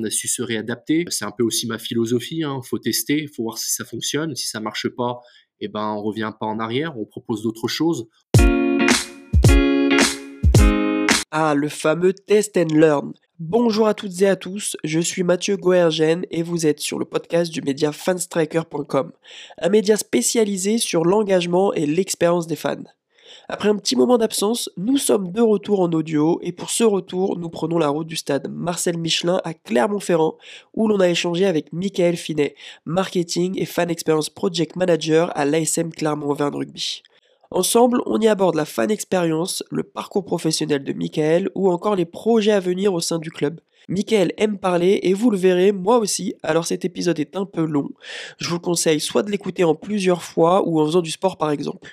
On a su se réadapter. C'est un peu aussi ma philosophie. Hein. Faut tester, faut voir si ça fonctionne. Si ça marche pas, eh ben on revient pas en arrière. On propose d'autres choses. Ah, le fameux test and learn. Bonjour à toutes et à tous, je suis Mathieu Goergen et vous êtes sur le podcast du média fanstriker.com, un média spécialisé sur l'engagement et l'expérience des fans. Après un petit moment d'absence, nous sommes de retour en audio et pour ce retour, nous prenons la route du stade Marcel Michelin à Clermont-Ferrand où l'on a échangé avec Michael Finet, marketing et fan experience project manager à l'ASM Clermont-Auvergne Rugby. Ensemble, on y aborde la fan expérience, le parcours professionnel de Michael ou encore les projets à venir au sein du club. Michael aime parler et vous le verrez, moi aussi, alors cet épisode est un peu long. Je vous conseille soit de l'écouter en plusieurs fois ou en faisant du sport par exemple.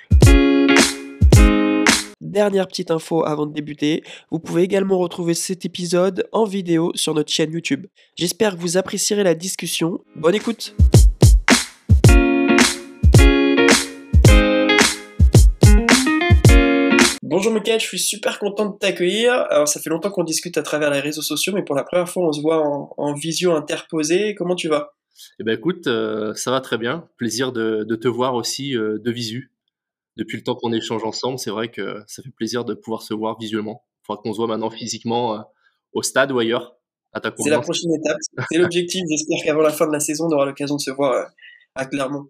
Dernière petite info avant de débuter, vous pouvez également retrouver cet épisode en vidéo sur notre chaîne YouTube. J'espère que vous apprécierez la discussion. Bonne écoute Bonjour Mickaël, je suis super content de t'accueillir. Alors ça fait longtemps qu'on discute à travers les réseaux sociaux, mais pour la première fois on se voit en, visio interposé. Comment tu vas? Eh ben écoute, euh, ça va très bien. Plaisir de, te voir aussi euh, de visu depuis le temps qu'on échange ensemble, c'est vrai que ça fait plaisir de pouvoir se voir visuellement. Il faudra qu'on se voit maintenant physiquement euh, au stade ou ailleurs. C'est la prochaine étape, c'est l'objectif. J'espère qu'avant la fin de la saison, on aura l'occasion de se voir euh, à Clermont.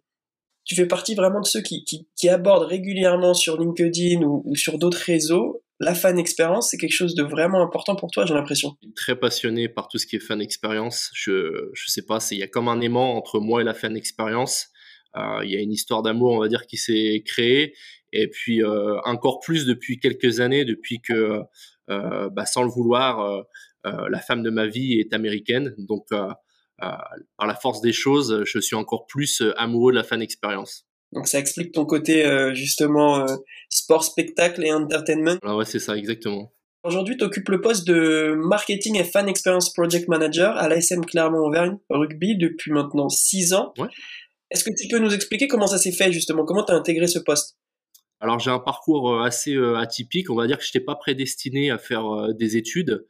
Tu fais partie vraiment de ceux qui, qui, abordent régulièrement sur LinkedIn ou, sur d'autres réseaux la fan expérience, c'est quelque chose de vraiment important pour toi, j'ai l'impression. Très passionné par tout ce qui est fan expérience. Je, je sais pas, il y a comme un aimant entre moi et la fan expérience. Euh, il y a une histoire d'amour, on va dire, qui s'est créée. Et puis euh, encore plus depuis quelques années, depuis que, euh, bah, sans le vouloir, la femme de ma vie est américaine. Donc, par la force des choses, je suis encore plus amoureux de la fan expérience. Donc ça explique ton côté justement sport, spectacle et entertainment. Ah ouais, c'est ça, exactement. Aujourd'hui, tu occupes le poste de Marketing et Fan Experience Project Manager à l'ASM Clermont-Auvergne Rugby depuis maintenant 6 ans. Ouais. Est-ce que tu peux nous expliquer comment ça s'est fait justement? Comment tu as intégré ce poste? Alors j'ai un parcours euh, assez euh, atypique. On va dire que je n'étais pas prédestiné à faire euh, des études.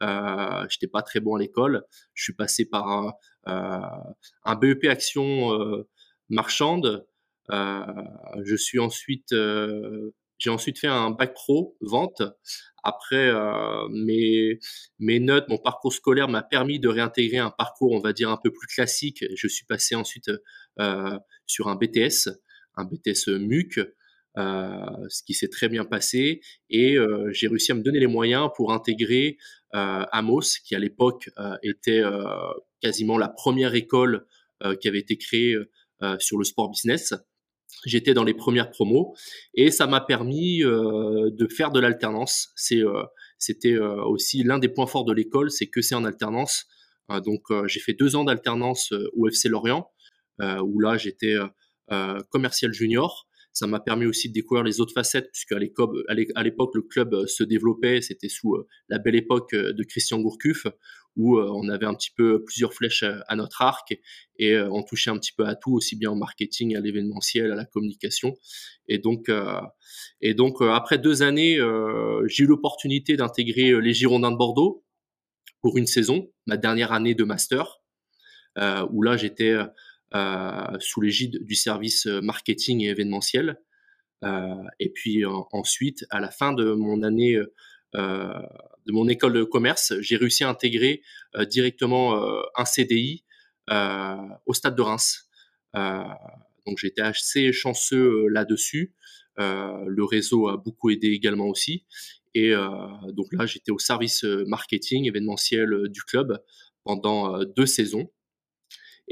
Je n'étais pas très bon à l'école. Je suis passé par un, BEP Action marchande. je suis ensuite, j'ai ensuite fait un bac pro vente après, mes, mes notes, mon parcours scolaire m'a permis de réintégrer un parcours, on va dire, un peu plus classique. Je suis passé ensuite sur un BTS, un BTS MUC, euh, ce qui s'est très bien passé. Et euh, j'ai réussi à me donner les moyens pour intégrer euh, Amos, qui à l'époque euh, était quasiment la première école qui avait été créée sur le sport business. J'étais dans les premières promos et ça m'a permis euh, de faire de l'alternance. Euh, c'était euh, aussi l'un des points forts de l'école, c'est que c'est en alternance. donc j'ai fait deux ans d'alternance au FC Lorient, où là j'étais commercial junior ça m'a permis aussi de découvrir les autres facettes, puisque à l'époque, le club euh, se développait. C'était sous euh, la belle époque euh, de Christian Gourcuff, où on avait un petit peu plusieurs flèches à notre arc et on touchait un petit peu à tout, aussi bien au marketing, à l'événementiel, à la communication. Et donc, et donc après deux années, j'ai eu l'opportunité d'intégrer les Girondins de Bordeaux pour une saison, ma dernière année de master, où là j'étais euh, sous l'égide du service euh, marketing et événementiel. Euh, et puis ensuite, à la fin de mon année de mon école de commerce, j'ai réussi à intégrer directement un CDI au stade de Reims. donc j'étais assez chanceux là-dessus. le réseau a beaucoup aidé également aussi. Et donc là, j'étais au service marketing événementiel du club pendant deux saisons.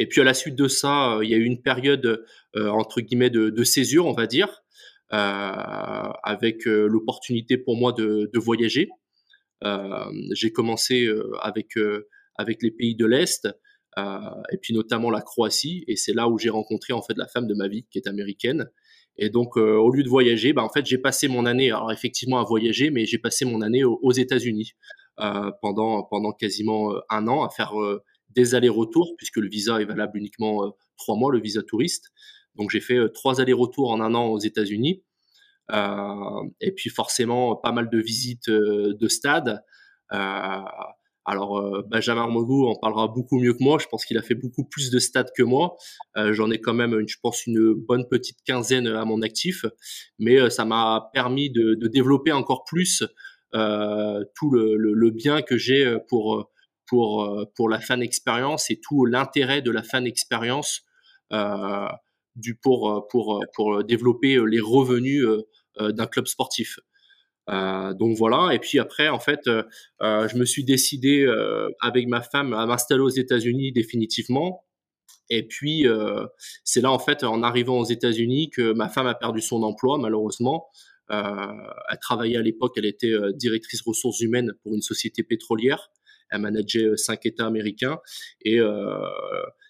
Et puis à la suite de ça, euh, il y a eu une période euh, entre guillemets de, césure, on va dire, euh, avec l'opportunité pour moi de, voyager. J'ai commencé avec avec les pays de l'Est, et puis notamment la Croatie, et c'est là où j'ai rencontré en fait la femme de ma vie, qui est américaine. Et donc, au lieu de voyager, bah, en fait, j'ai passé mon année, alors effectivement à voyager, mais j'ai passé mon année aux, États-Unis pendant pendant quasiment un an à faire des allers-retours, puisque le visa est valable uniquement euh, trois mois, le visa touriste. Donc j'ai fait euh, trois allers-retours en un an aux États-Unis. Euh, et puis forcément pas mal de visites de stades, Alors Benjamin Armogou en parlera beaucoup mieux que moi. Je pense qu'il a fait beaucoup plus de stats que moi. J'en ai quand même, je pense, une bonne petite quinzaine à mon actif, mais ça m'a permis de, développer encore plus tout le, bien que j'ai pour pour pour la fan expérience et tout l'intérêt de la fan expérience du pour pour pour développer les revenus d'un club sportif. Euh, donc voilà. Et puis après, en fait, euh, euh, je me suis décidé avec ma femme à m'installer aux États-Unis définitivement. Et puis c'est là en fait, en arrivant aux États-Unis, que ma femme a perdu son emploi malheureusement. elle travaillait à l'époque, elle était directrice ressources humaines pour une société pétrolière. Elle manageait cinq États américains et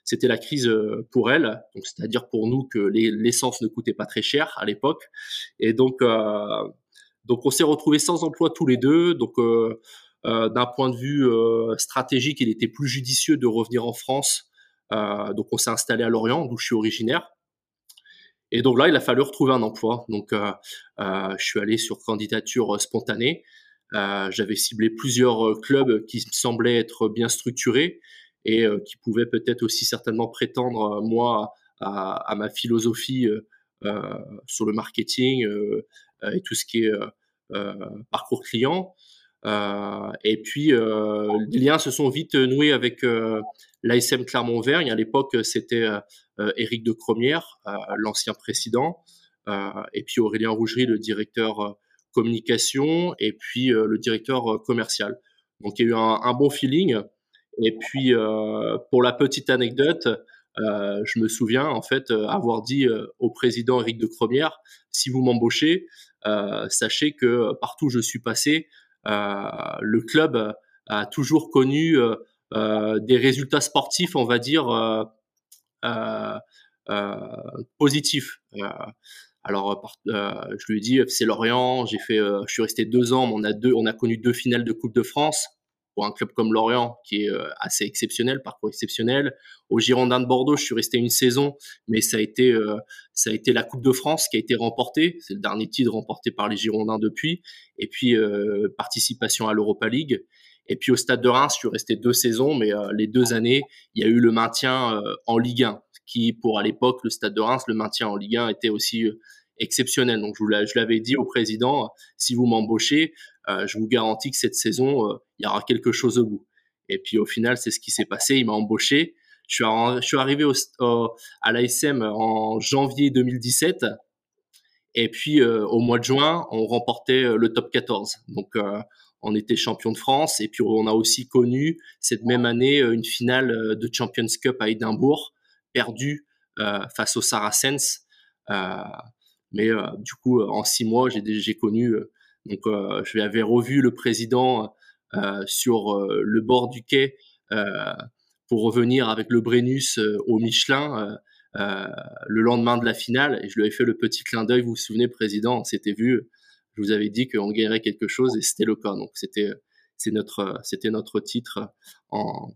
c'était la crise pour elle. Donc c'est-à-dire pour nous que l'essence ne coûtait pas très cher à l'époque. Et donc donc on s'est retrouvés sans emploi tous les deux. Donc euh, euh, d'un point de vue euh, stratégique, il était plus judicieux de revenir en France. donc on s'est installé à Lorient, d'où je suis originaire. Et donc là, il a fallu retrouver un emploi. Donc je suis allé sur candidature spontanée. J'avais ciblé plusieurs clubs qui semblaient être bien structurés et qui pouvaient peut-être aussi certainement prétendre, moi, à, ma philosophie sur le marketing et tout ce qui est euh, parcours client. Euh, et puis, euh, les liens se sont vite noués avec l'ASM Clermont-Vergne. À l'époque, c'était Éric de Cromière, l'ancien président, et puis Aurélien Rougerie, le directeur communication, et puis le directeur commercial. Donc, il y a eu un, bon feeling. Et puis, pour la petite anecdote, je me souviens en fait avoir dit au président Éric de Cromière, si vous m'embauchez, euh, sachez que partout où je suis passé, euh, le club a toujours connu euh, des résultats sportifs, on va dire, positifs. Alors, je lui ai dit, FC Lorient, j'ai fait, je suis resté deux ans, on a deux, on a connu deux finales de Coupe de France pour un club comme Lorient, qui est euh, assez exceptionnel, parcours exceptionnel. Au Girondin de Bordeaux, je suis resté une saison, mais ça a été, euh, ça a été la Coupe de France qui a été remportée. C'est le dernier titre remporté par les Girondins depuis. Et puis, euh, participation à l'Europa League. Et puis au Stade de Reims, je suis resté deux saisons, mais les deux années, il y a eu le maintien en Ligue 1, qui pour à l'époque, le Stade de Reims, le maintien en Ligue 1 était aussi exceptionnel. Donc je l'avais dit au président, si vous m'embauchez, euh, je vous garantis que cette saison, euh, il y aura quelque chose au bout. Et puis au final, c'est ce qui s'est passé. Il m'a embauché. Je suis, arrivé à l'ASM en janvier 2017. Et puis euh, au mois de juin, on remportait le top 14. Donc on était champion de France. Et puis on a aussi connu cette même année une finale de Champions Cup à Édimbourg, perdue face aux Saracens. Mais du coup, en six mois, j'ai connu donc, euh, je avais revu le président euh, sur euh, le bord du quai pour revenir avec le Brennus au Michelin. le lendemain de la finale et je lui avais fait le petit clin d'œil. Vous vous souvenez, président, on s'était vu. Je vous avais dit qu'on gagnerait quelque chose et c'était le cas. Donc c'était notre notre titre en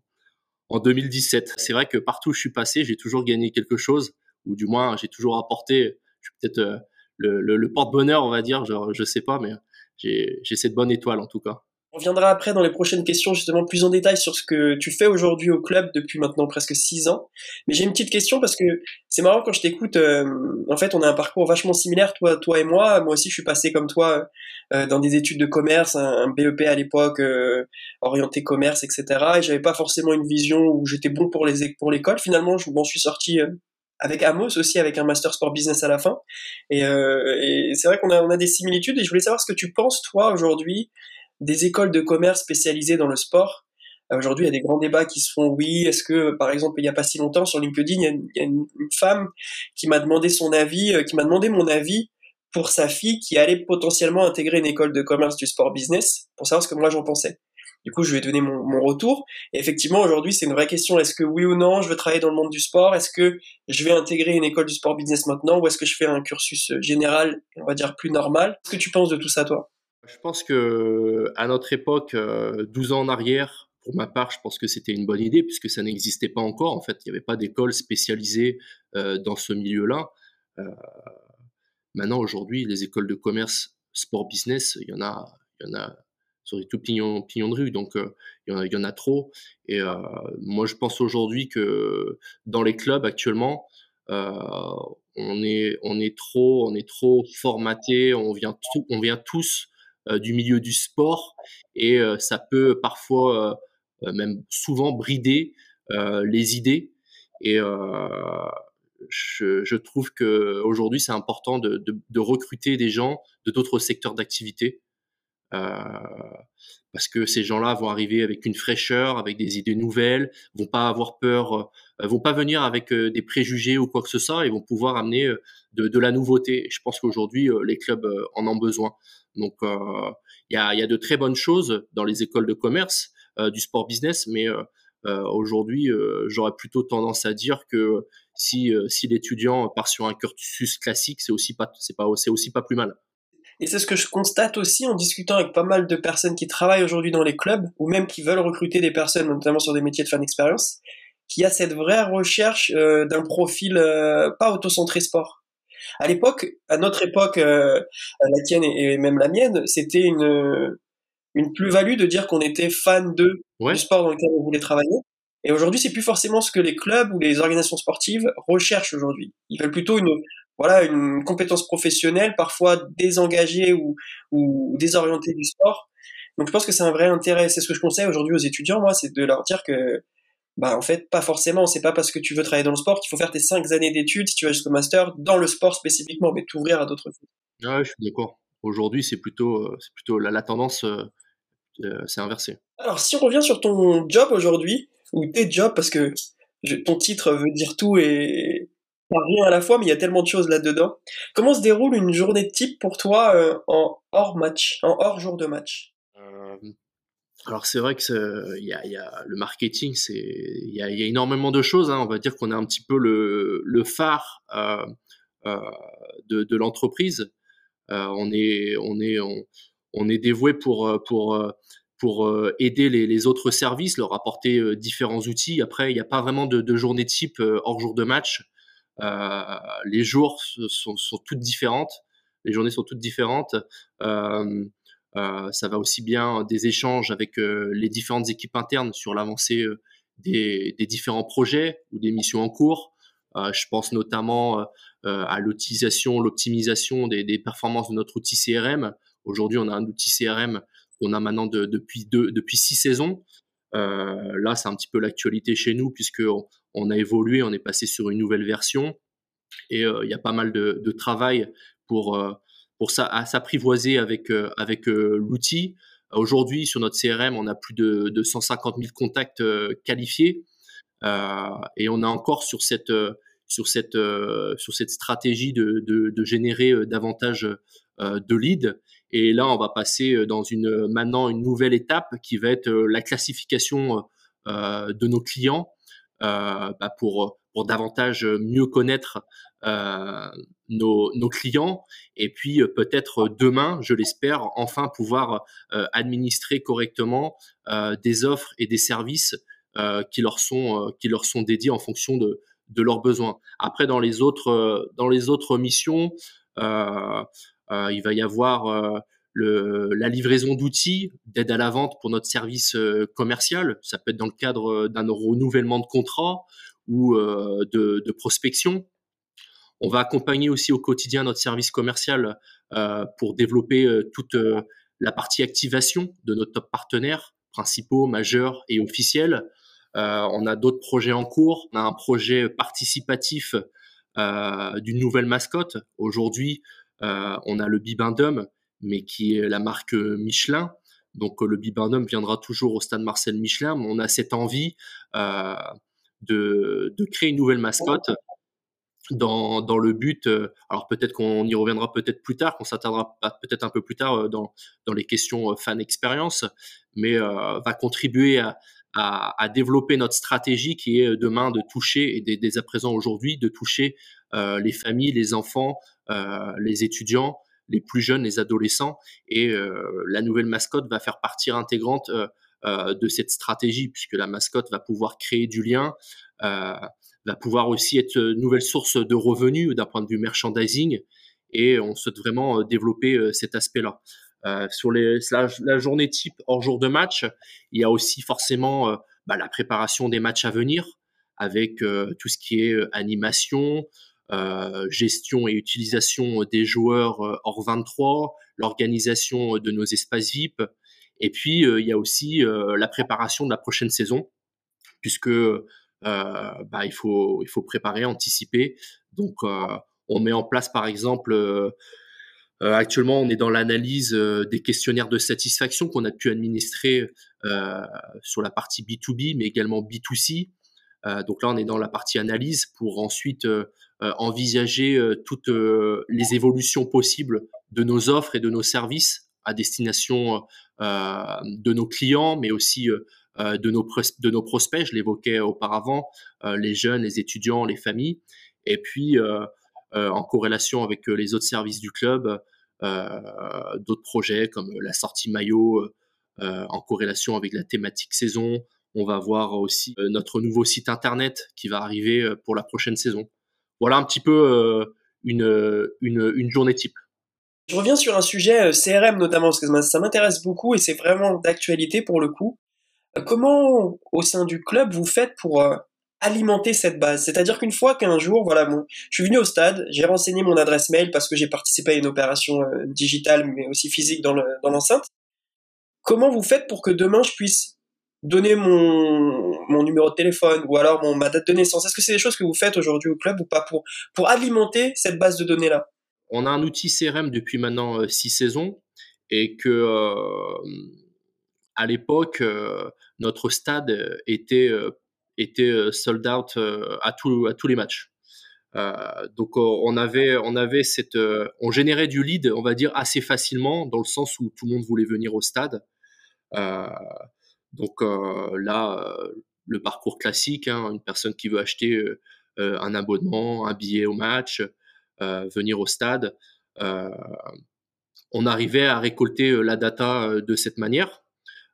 en 2017. C'est vrai que partout où je suis passé, j'ai toujours gagné quelque chose ou du moins j'ai toujours apporté. Je suis peut-être le, le, porte-bonheur, on va dire. Genre, je sais pas, mais j'ai cette bonne étoile en tout cas. On viendra après dans les prochaines questions justement plus en détail sur ce que tu fais aujourd'hui au club depuis maintenant presque six ans. Mais j'ai une petite question parce que c'est marrant quand je t'écoute. Euh, en fait, on a un parcours vachement similaire, toi, toi et moi. Moi aussi, je suis passé comme toi euh, dans des études de commerce, un, BEP à l'époque euh, orienté commerce, etc. Et j'avais pas forcément une vision où j'étais bon pour les pour l'école. Finalement, je m'en suis sorti avec Amos aussi, avec un master sport business à la fin. Et, euh, et c'est vrai qu'on a, on a des similitudes. Et je voulais savoir ce que tu penses, toi, aujourd'hui, des écoles de commerce spécialisées dans le sport. Euh, aujourd'hui, il y a des grands débats qui se font. Oui, est-ce que, par exemple, il n'y a pas si longtemps sur LinkedIn, il y a une, il y a une, femme qui m'a demandé son avis, euh, qui m'a demandé mon avis pour sa fille qui allait potentiellement intégrer une école de commerce du sport business, pour savoir ce que moi j'en pensais. Du coup, je vais donner mon, mon retour. Et effectivement, aujourd'hui, c'est une vraie question. Est-ce que oui ou non, je veux travailler dans le monde du sport? Est-ce que je vais intégrer une école du sport business maintenant Ou est-ce que je fais un cursus général, on va dire plus normal? Qu'est-ce que tu penses de tout ça, toi? Je pense que à notre époque, 12 euh, ans en arrière, pour ma part, je pense que c'était une bonne idée puisque ça n'existait pas encore. En fait, il n'y avait pas d'école spécialisée euh, dans ce milieu-là. Euh, maintenant, aujourd'hui, les écoles de commerce sport business, il y en a, il y en a sur des tout pignons, pignons de rue. Donc, il y, en a trop. Et moi, je pense aujourd'hui que dans les clubs actuellement, on est, on est trop, on est trop formaté. On vient, on vient tous du milieu du sport et ça peut parfois, même souvent, brider les idées. Et je, je, trouve que aujourd'hui c'est important de, de, de, recruter des gens de d'autres secteurs d'activité euh, parce que ces gens-là vont arriver avec une fraîcheur, avec des idées nouvelles, vont pas avoir peur, euh, vont pas venir avec euh, des préjugés ou quoi que ce soit, et vont pouvoir amener de, la nouveauté. Je pense qu'aujourd'hui les clubs en ont besoin. Donc il y a, y, a, de très bonnes choses dans les écoles de commerce du sport business, mais aujourd'hui j'aurais plutôt tendance à dire que si, si l'étudiant part sur un cursus classique, c'est aussi pas c'est pas c'est aussi pas plus mal. Et c'est ce que je constate aussi en discutant avec pas mal de personnes qui travaillent aujourd'hui dans les clubs, ou même qui veulent recruter des personnes, notamment sur des métiers de fan expérience, qu'il y a cette vraie recherche euh, d'un profil euh, pas auto-centré sport. À l'époque, à notre époque, euh, la tienne et, même la mienne, c'était une, une plus-value de dire qu'on était fan de, du sport dans lequel on voulait travailler. Et aujourd'hui, c'est plus forcément ce que les clubs ou les organisations sportives recherchent aujourd'hui. Ils veulent plutôt une, voilà, une compétence professionnelle, parfois désengagée ou, ou désorientée du sport. Donc je pense que c'est un vrai intérêt. C'est ce que je conseille aujourd'hui aux étudiants, moi, c'est de leur dire que, bah en fait, pas forcément. C'est pas parce que tu veux travailler dans le sport qu'il faut faire tes cinq années d'études si tu vas jusqu'au master dans le sport spécifiquement, mais t'ouvrir à d'autres choses. Ah ouais, je suis d'accord. Aujourd'hui, c'est plutôt, euh, c'est plutôt la, la tendance, euh, euh, c'est inversé. Alors, si on revient sur ton job aujourd'hui, ou tes jobs, parce que ton titre veut dire tout et, rien à la fois, mais il y a tellement de choses là-dedans. Comment se déroule une journée type pour toi euh, en hors match, en hors jour de match? Euh, Alors c'est vrai que y a, y a, le marketing, c'est il y a, énormément de choses. Hein. On va dire qu'on est un petit peu le, le phare euh, de, de l'entreprise. On est on est on, est dévoué pour pour pour aider les, les, autres services, leur apporter différents outils. Après, il n'y a pas vraiment de, de journée type hors jour de match. Euh, les jours sont, toutes différentes, les journées sont toutes différentes. Euh, euh, ça va aussi bien des échanges avec les différentes équipes internes sur l'avancée des, différents projets ou des missions en cours. je pense notamment à l'utilisation, l'optimisation des, performances de notre outil CRM. Aujourd'hui, on a un outil CRM qu'on a maintenant de, depuis, six saisons. Là, c'est un petit peu l'actualité chez nous puisque a évolué, on est passé sur une nouvelle version. Et euh, il y a pas mal de, travail pour euh, s'apprivoiser avec avec l'outil. Aujourd'hui, sur notre CRM, on a plus de, de 150 000 contacts qualifiés. Et on a encore sur cette sur stratégie de, générer davantage de leads. Et là, on va passer euh, dans une maintenant une nouvelle étape qui va être euh, la classification euh, de nos clients bah pour pour davantage mieux connaître nos, nos, clients et puis peut-être demain, je l'espère, enfin pouvoir administrer correctement des offres et des services qui leur sont qui leur sont dédiés en fonction de de leurs besoins. Après, dans les autres dans les autres missions, euh, il va y avoir euh, la livraison d'outils d'aide à la vente pour notre service euh, commercial. Ça peut être dans le cadre d'un renouvellement de contrat ou de, de, prospection. On va accompagner aussi au quotidien notre service commercial euh, pour développer toute la partie activation de nos top partenaires principaux, majeurs et officiels. Euh, on a d'autres projets en cours. On a un projet participatif euh, d'une nouvelle mascotte. Aujourd'hui, euh, on a le Bibendum, mais qui est la marque Michelin. Donc le Bibendum viendra toujours au stade Marcel Michelin, mais on a cette envie euh, de, créer une nouvelle mascotte dans, le but, euh, alors peut-être qu'on y reviendra peut-être plus tard, qu'on s'attendra peut-être un peu plus tard dans, les questions fan expérience, mais va contribuer à, développer notre stratégie qui est demain de toucher, et dès, à présent aujourd'hui, de toucher les familles, les enfants, euh, les étudiants, les plus jeunes, les adolescents. Et euh, la nouvelle mascotte va faire partie intégrante euh, de cette stratégie, puisque la mascotte va pouvoir créer du lien, va pouvoir aussi être une nouvelle source de revenus d'un point de vue merchandising. Et on souhaite vraiment développer cet aspect-là. sur la, journée type hors jour de match, il y a aussi forcément bah, la préparation des matchs à venir avec tout ce qui est animation, gestion et utilisation des joueurs hors 23, l'organisation de nos espaces VIP. Et puis, il y a aussi la préparation de la prochaine saison, puisque bah, il, faut, il faut préparer, anticiper. Donc, on met en place, par exemple, actuellement, on est dans l'analyse des questionnaires de satisfaction qu'on a pu administrer sur la partie B2B, mais également B2C. donc là, on est dans la partie analyse pour ensuite envisager toutes les évolutions possibles de nos offres et de nos services à destination de nos clients, mais aussi de, nos de nos prospects. Je l'évoquais auparavant, les jeunes, les étudiants, les familles. Et puis, en corrélation avec les autres services du club, d'autres projets comme la sortie maillot en corrélation avec la thématique saison. On va voir aussi notre nouveau site internet qui va arriver pour la prochaine saison. Voilà un petit peu une, une, une journée type. Je reviens sur un sujet CRM notamment, parce que ça m'intéresse beaucoup et c'est vraiment d'actualité pour le coup. Comment, au sein du club, vous faites pour alimenter cette base? C'est-à-dire qu'une fois qu'un jour, voilà, bon, je suis venu au stade, j'ai renseigné mon adresse mail parce que j'ai participé à une opération euh, digitale mais aussi physique dans l'enceinte. Comment vous faites pour que demain je puisse donner mon, mon numéro de téléphone ou alors mon, ma date de naissance. Est-ce que c'est des choses que vous faites aujourd'hui au club ou pas pour, pour alimenter cette base de données-là? On a un outil CRM depuis maintenant euh, six saisons et que euh, à l'époque, notre stade était était euh, sold out euh, à, tout, à tous les matchs. Euh, donc on avait on avait cette on générait du lead on va dire assez facilement dans le sens où tout le monde voulait venir au stade. Donc là le parcours classique hein, une personne qui veut acheter un abonnement un billet au match venir au stade on arrivait à récolter la data de cette manière.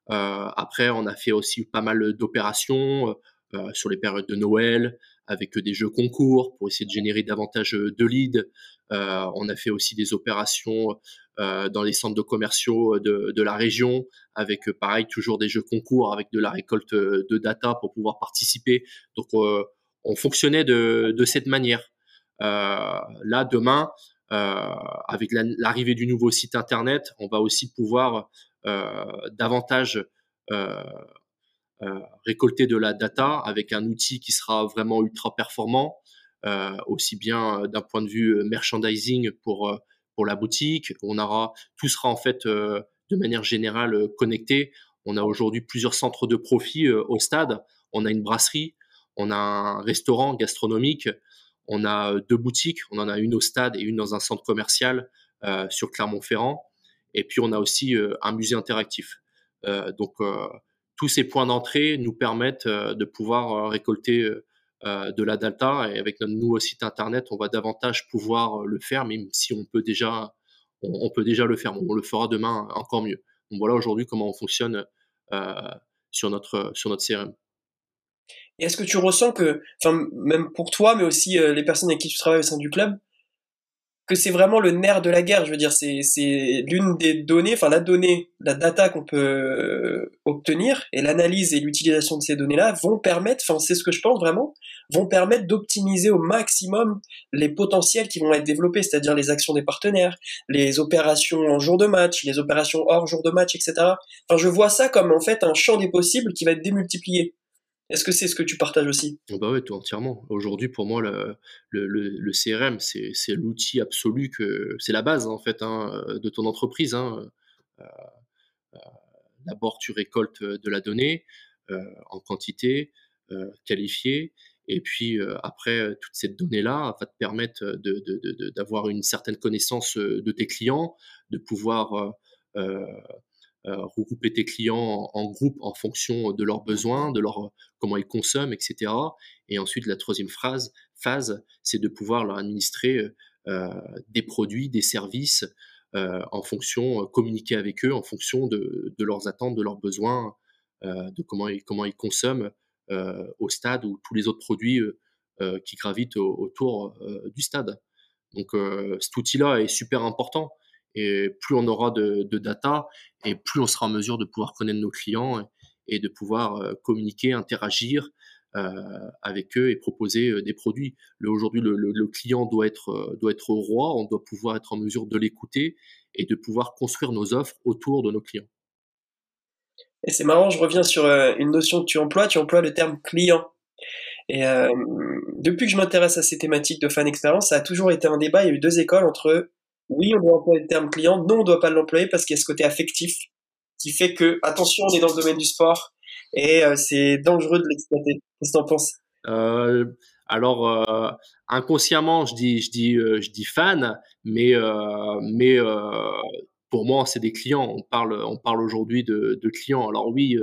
Après on a fait aussi pas mal d'opérations euh, sur les périodes de Noël, avec des jeux concours pour essayer de générer davantage de leads. Euh, on a fait aussi des opérations euh, dans les centres de commerciaux de, la région, avec pareil toujours des jeux concours, avec de la récolte de data pour pouvoir participer. Donc on fonctionnait de, cette manière. là demain, avec l'arrivée du nouveau site internet, on va aussi pouvoir davantage euh, récolter de la data avec un outil qui sera vraiment ultra performant, euh, aussi bien euh, d'un point de vue merchandising pour pour la boutique. On aura tout sera en fait de manière générale connecté. On a aujourd'hui plusieurs centres de profit au stade. On a une brasserie, on a un restaurant gastronomique, on a deux boutiques. On en a une au stade et une dans un centre commercial euh, sur Clermont-Ferrand. Et puis on a aussi un musée interactif. Euh, donc tous ces points d'entrée nous permettent euh, de pouvoir euh, récolter euh, de la data et avec notre nouveau site internet, on va davantage pouvoir le faire, même si on peut déjà, on, peut déjà le faire. On le fera demain encore mieux. Voilà aujourd'hui comment on fonctionne sur notre sur notre CRM. Et est-ce que tu ressens que, même pour toi, mais aussi les personnes avec qui tu travailles au sein du club, que c'est vraiment le nerf de la guerre. Je veux dire, c'est, l'une des données, enfin la donnée, la data qu'on peut euh, obtenir et l'analyse et l'utilisation de ces données-là vont permettre, enfin c'est ce que je pense vraiment, vont permettre d'optimiser au maximum les potentiels qui vont être développés, c'est-à-dire les actions des partenaires, les opérations en jour de match, les opérations hors jour de match, etc. Enfin, je vois ça comme en fait un champ des possibles qui va être démultiplié. Est-ce que c'est ce que tu partages aussi? Oh Bah oui, tout entièrement. Aujourd'hui, pour moi, le, CRM, c'est l'outil absolu que c'est la base en fait hein, de ton entreprise. Hein. Euh, euh, d'abord, tu récoltes de la donnée euh, en quantité qualifiée, et puis après, toute cette donnée-là va te permettre d'avoir une certaine connaissance de tes clients, de pouvoir euh, regrouper tes clients en, groupe en fonction de leurs besoins, de leur comment ils consomment, etc. Et ensuite, la troisième phase, c'est de pouvoir leur administrer euh, des produits, des services euh, en fonction, communiquer avec eux en fonction de, leurs attentes, de leurs besoins, de comment ils consomment au stade ou tous les autres produits qui gravitent autour du stade. Donc cet outil-là est super important Et plus on aura de, data, et plus on sera en mesure de pouvoir connaître nos clients et, de pouvoir communiquer, interagir avec eux et proposer des produits. Aujourd'hui, le, client doit être, doit être roi, on doit pouvoir être en mesure de l'écouter et de pouvoir construire nos offres autour de nos clients. Et c'est marrant, je reviens sur une notion que tu emploies, tu emploies le terme client. Et euh, depuis que je m'intéresse à ces thématiques de fan expérience, ça a toujours été un débat. Il y a eu deux écoles entre oui, on doit employer le terme client, non, on ne doit pas l'employer parce qu'il y a ce côté affectif qui fait que, attention, on est dans le domaine du sport et euh, c'est dangereux de l'exploiter. Qu'est-ce que tu en penses? Euh, Alors, inconsciemment, je dis, je dis, je dis fan, mais, mais pour moi, c'est des clients. On parle, on parle aujourd'hui de, de, clients. Alors oui,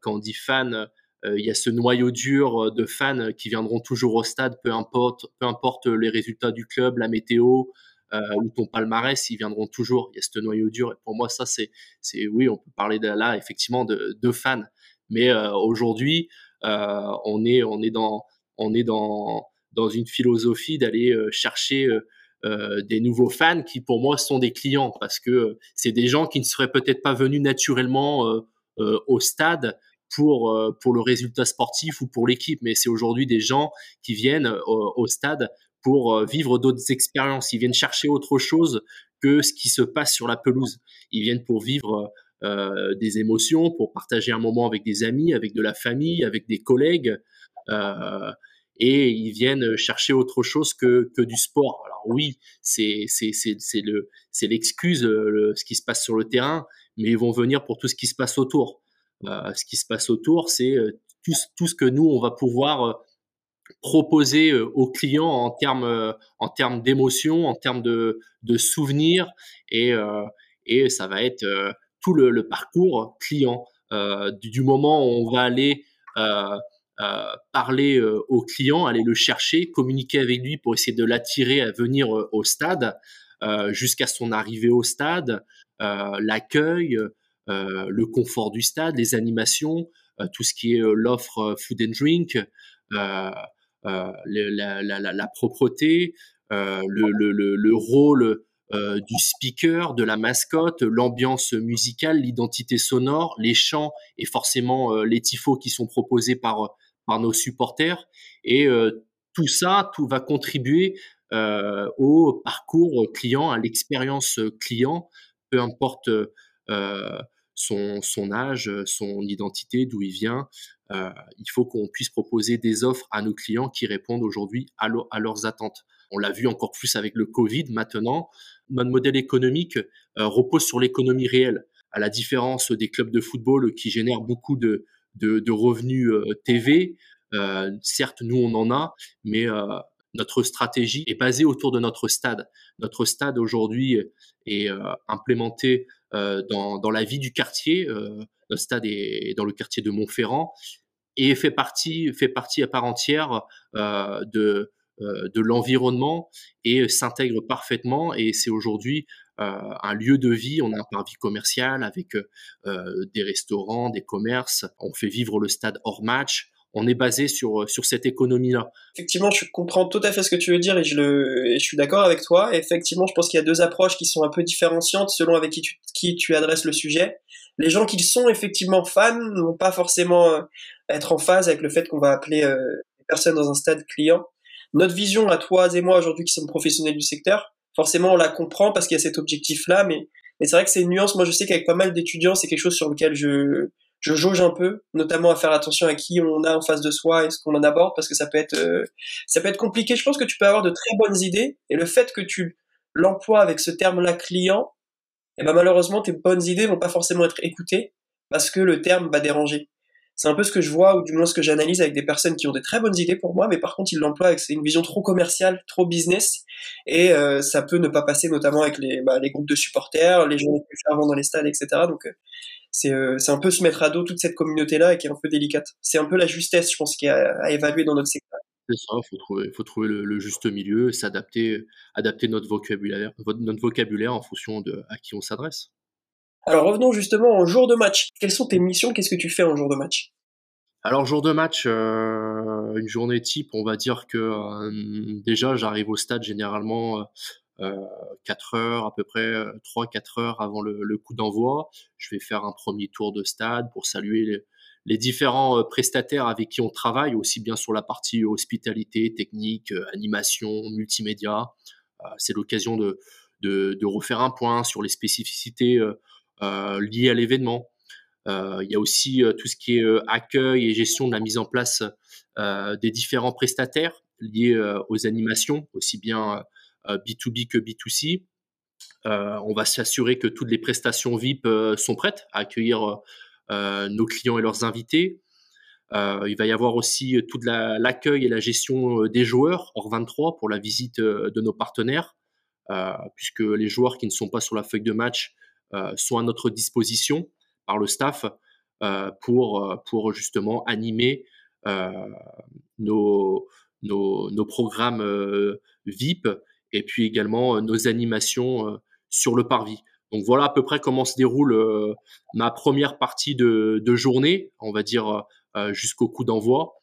quand on dit fan, euh, il y a ce noyau dur euh, de fans qui viendront toujours au stade, peu importe, peu importe les résultats du club, la météo euh, ou ton palmarès, ils viendront toujours. Il y a ce noyau dur. Pour moi, ça, c'est, c'est oui, on peut parler là effectivement de, fans. Mais aujourd'hui, on est, on est dans, on est dans, dans une philosophie d'aller chercher des nouveaux fans qui, pour moi, sont des clients parce que c'est des gens qui ne seraient peut-être pas venus naturellement au stade pour, euh, pour le résultat sportif ou pour l'équipe, mais c'est aujourd'hui des gens qui viennent euh, au, stade pour euh, vivre d'autres expériences. Ils viennent chercher autre chose que ce qui se passe sur la pelouse. Ils viennent pour vivre euh, des émotions, pour partager un moment avec des amis, avec de la famille, avec des collègues. Euh, et ils viennent chercher autre chose que, que du sport. Alors oui, c'est le l'excuse ce qui se passe sur le terrain, mais ils vont venir pour tout ce qui se passe autour. Euh, ce qui se passe autour, c'est euh, tout, tout, ce que nous, on va pouvoir euh, proposer aux clients en termes en termes d'émotion, en termes de, de souvenirs et et ça va être tout le, parcours client du, moment où on va aller parler au client, aller le chercher, communiquer avec lui pour essayer de l'attirer à venir au stade jusqu'à son arrivée au stade, l'accueil, euh, le confort du stade, les animations, euh, tout ce qui est euh, l'offre food and drink, la, propreté, le, rôle du speaker, de la mascotte, l'ambiance musicale, l'identité sonore, les chants et forcément les tifos qui sont proposés par, par nos supporters. Et tout ça, tout va contribuer au parcours client, à l'expérience client, peu importe son, âge, son identité, d'où il vient. Euh, il faut qu'on puisse proposer des offres à nos clients qui répondent aujourd'hui à, leurs attentes. On l'a vu encore plus avec le Covid maintenant. Notre modèle économique euh, repose sur l'économie réelle, à la différence des clubs de football qui génèrent beaucoup de, revenus euh, TV. Euh, certes, nous, on en a, mais euh, notre stratégie est basée autour de notre stade. Notre stade aujourd'hui est implémenté euh, dans, la vie du quartier. Euh, notre stade est dans le quartier de Montferrand et fait partie, fait partie à part entière euh, de, de l'environnement et s'intègre parfaitement. Et c'est aujourd'hui un lieu de vie. On a un parvis commercial avec des restaurants, des commerces. On fait vivre le stade hors match on est basé sur, sur cette économie-là. Effectivement, je comprends tout à fait ce que tu veux dire et je, le, et je suis d'accord avec toi. effectivement, je pense qu'il y a deux approches qui sont un peu différenciantes selon avec qui tu, qui tu adresses le sujet. Les gens qui sont effectivement fans ne vont pas forcément euh, être en phase avec le fait qu'on va appeler euh, les personnes dans un stade client. Notre vision à toi et moi aujourd'hui qui sommes professionnels du secteur, forcément on la comprend parce qu'il y a cet objectif-là, mais, mais c'est vrai que c'est une nuance. Moi je sais qu'avec pas mal d'étudiants, c'est quelque chose sur lequel je, je jauge un peu, notamment à faire attention à qui on a en face de soi et ce qu'on en aborde, parce que ça peut être, euh, ça peut être compliqué. Je pense que tu peux avoir de très bonnes idées, et le fait que tu l'emploies avec ce terme-là client, eh ben malheureusement tes bonnes idées vont pas forcément être écoutées parce que le terme va déranger. C'est un peu ce que je vois, ou du moins ce que j'analyse avec des personnes qui ont des très bonnes idées pour moi, mais par contre ils l'emploient avec une vision trop commerciale, trop business, et euh, ça peut ne pas passer notamment avec les, bah, les groupes de supporters, les gens les plus fervents dans les stades, etc. Donc euh, euh, c'est un peu se mettre à dos toute cette communauté-là et qui est un peu délicate. C'est un peu la justesse, je pense, qui est à, évaluer dans notre secteur. C'est ça, il faut trouver, faut trouver le, juste milieu, s'adapter, adapter notre vocabulaire, notre vocabulaire en fonction de à qui on s'adresse. Alors revenons justement en jour de match. Quelles sont tes missions? Qu'est-ce que tu fais en jour de match? Alors jour de match, euh, une journée type, on va dire que euh, déjà j'arrive au stade généralement 4 heures à peu près, 3-4 heures avant le, coup d'envoi. Je vais faire un premier tour de stade pour saluer les, différents prestataires avec qui on travaille, aussi bien sur la partie hospitalité, technique, animation, multimédia. C'est l'occasion de, de, refaire un point sur les spécificités liées à l'événement. il y a aussi tout ce qui est accueil et gestion de la mise en place des différents prestataires liés aux animations, aussi bien B2B que B2C. on va s'assurer que toutes les prestations VIP sont prêtes à accueillir nos clients et leurs invités. il va y avoir aussi tout l'accueil et la gestion des joueurs hors 23 pour la visite de nos partenaires, puisque les joueurs qui ne sont pas sur la feuille de match sont à notre disposition par le staff pour, pour justement animer nos, nos, programmes VIP et puis également euh, nos animations euh, sur le parvis. Donc voilà à peu près comment se déroule euh, ma première partie de, journée, on va dire jusqu'au coup d'envoi.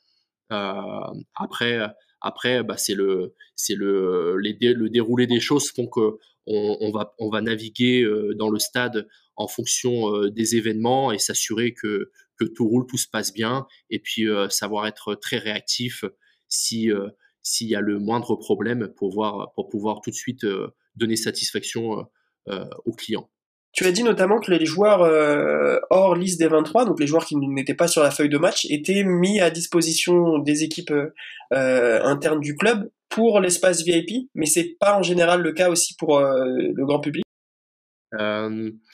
après, après, bah, c'est le, c'est le, le déroulé des choses font que on, va, on va naviguer dans le stade en fonction des événements et s'assurer que, que tout roule, tout se passe bien, et puis savoir être très réactif si s'il y a le moindre problème pour, voir, pour pouvoir tout de suite euh, donner satisfaction euh, euh, aux clients. Tu as dit notamment que les joueurs hors liste des 23, donc les joueurs qui n'étaient pas sur la feuille de match, étaient mis à disposition des équipes internes du club pour l'espace VIP, mais c'est pas en général le cas aussi pour le grand public?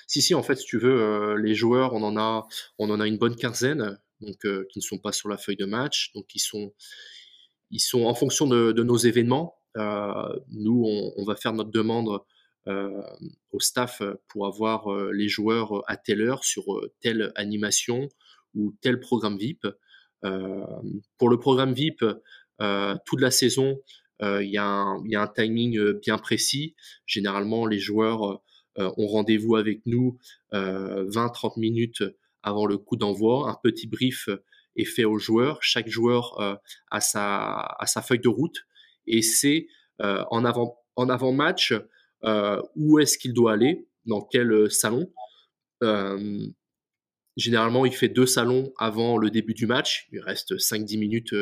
si si, en fait, si tu veux, les joueurs, on en a, on en a une bonne quinzaine, donc qui ne sont pas sur la feuille de match, donc ils sont, ils sont en fonction de, nos événements. Euh, nous, on, va faire notre demande euh, au staff pour avoir euh, les joueurs à telle heure sur telle animation ou tel programme VIP. pour le programme VIP, toute la saison, il y, a un timing bien précis. Généralement, les joueurs ont rendez-vous avec nous 20-30 minutes avant le coup d'envoi, un petit brief est fait aux joueurs. Chaque joueur euh, a, sa, feuille de route et c'est euh, en avant en avant match euh, où est-ce qu'il doit aller, dans quel salon. généralement, il fait deux salons avant le début du match. Il reste 5-10 minutes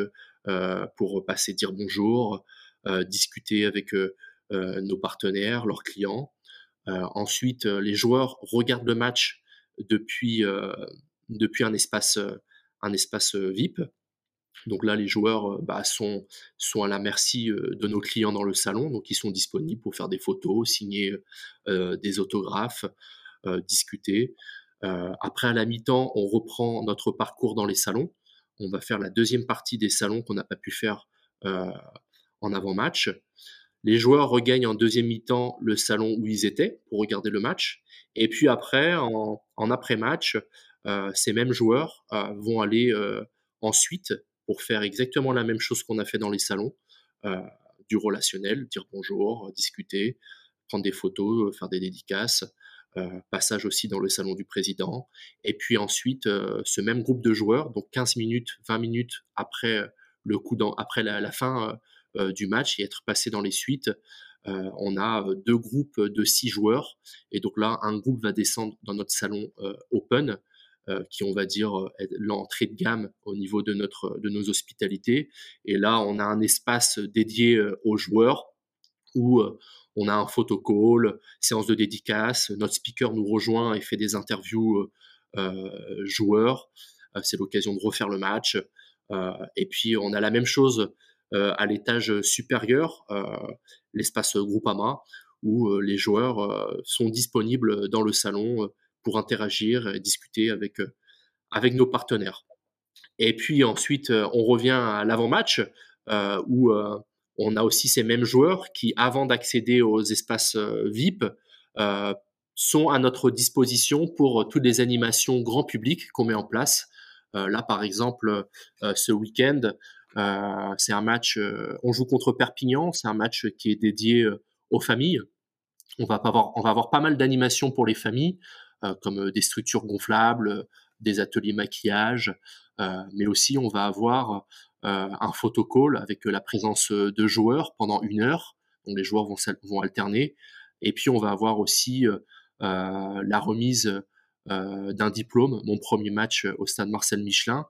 pour passer dire bonjour, discuter avec nos partenaires, leurs clients. ensuite, les joueurs regardent le match depuis, depuis un espace un espace VIP. Donc là, les joueurs bah, sont, à la merci de nos clients dans le salon, donc ils sont disponibles pour faire des photos, signer des autographes, discuter. après, à la mi-temps, on reprend notre parcours dans les salons. On va faire la deuxième partie des salons qu'on n'a pas pu faire en avant-match. Les joueurs regagnent en deuxième mi-temps le salon où ils étaient pour regarder le match. Et puis après, en, après-match, ces mêmes joueurs euh, vont aller euh, ensuite pour faire exactement la même chose qu'on a fait dans les salons, du relationnel, dire bonjour, discuter, prendre des photos, faire des dédicaces, passage aussi dans le salon du président. Et puis ensuite, ce même groupe de joueurs, donc 15 minutes, 20 minutes après, le coup après la, fin du match et être passé dans les suites, on a deux groupes de six joueurs. Et donc là, un groupe va descendre dans notre salon open euh, qui, on va dire, euh, l'entrée de gamme au niveau de, notre, de nos hospitalités. Et là, on a un espace dédié euh, aux joueurs où on a un photocall, séance de dédicace, notre speaker nous rejoint et fait des interviews joueurs. c'est l'occasion de refaire le match. et puis, on a la même chose à l'étage supérieur, l'espace Groupama, où les joueurs sont disponibles dans le salon pour interagir et discuter avec, euh, avec nos partenaires. Et puis ensuite, euh, on revient à l'avant-match euh, où on a aussi ces mêmes joueurs qui, avant d'accéder aux espaces VIP, sont à notre disposition pour toutes les animations grand public qu'on met en place. là, par exemple, ce week-end, c'est un match, on joue contre Perpignan, c'est un match qui est dédié aux familles. On va, avoir, on va avoir pas mal d'animations pour les familles. Euh, comme euh, des structures gonflables, euh, des ateliers maquillage, mais aussi on va avoir un photocall avec la présence de joueurs pendant une heure Donc les joueurs vont, vont alterner. Et puis on va avoir aussi la remise d'un diplôme, mon premier match au stade Marcel Michelin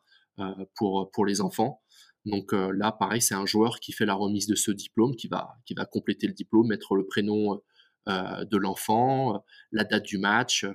pour, pour les enfants. Donc là, pareil, c'est un joueur qui fait la remise de ce diplôme, qui va, qui va compléter le diplôme, mettre le prénom de l'enfant, la date du match,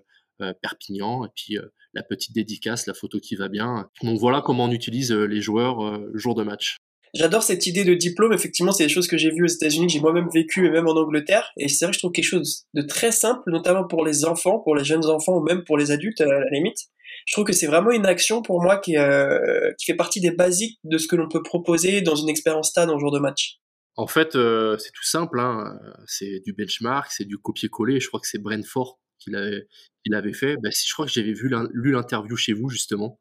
Perpignan, et puis la petite dédicace, la photo qui va bien. Donc voilà comment on utilise les joueurs jour de match. J'adore cette idée de diplôme. Effectivement, c'est des choses que j'ai vues aux États-Unis, que j'ai moi-même vécu et même en Angleterre. Et c'est vrai que je trouve quelque chose de très simple, notamment pour les enfants, pour les jeunes enfants ou même pour les adultes à la limite. Je trouve que c'est vraiment une action pour moi qui, euh, qui fait partie des basiques de ce que l'on peut proposer dans une expérience stade en jour de match. En fait, euh, c'est tout simple. Hein. C'est du benchmark, c'est du copier-coller. Je crois que c'est Brentford qui l'avait fait. Ben, je crois que j'avais lu l'interview chez vous justement.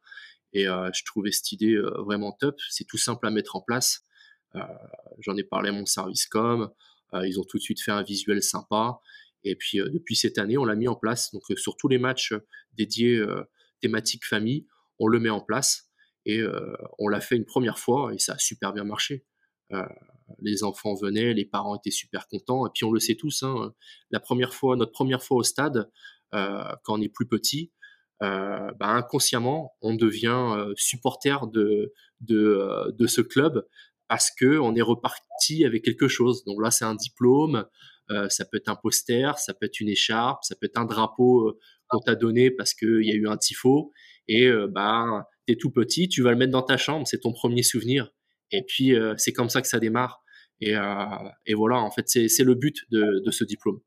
Et euh, je trouvais cette idée euh, vraiment top. C'est tout simple à mettre en place. Euh, j'en ai parlé à mon service com. ils ont tout de suite fait un visuel sympa. Et puis depuis cette année, on l'a mis en place. Donc sur tous les matchs dédiés thématiques famille, on le met en place. Et on l'a fait une première fois et ça a super bien marché. Les enfants venaient, les parents étaient super contents. Et puis on le sait tous, hein, la première fois, notre première fois au stade, quand on est plus petit, euh, bah, inconsciemment, on devient euh, supporter de, de, euh, ce club parce que on est reparti avec quelque chose. Donc là, c'est un diplôme, ça peut être un poster, ça peut être une écharpe, ça peut être un drapeau qu'on t'a donné parce qu'il y a eu un tifo. Et bah, t'es tout petit, tu vas le mettre dans ta chambre, c'est ton premier souvenir. Et puis, c'est comme ça que ça démarre. Et, et voilà, en fait, c'est le but de, ce diplôme.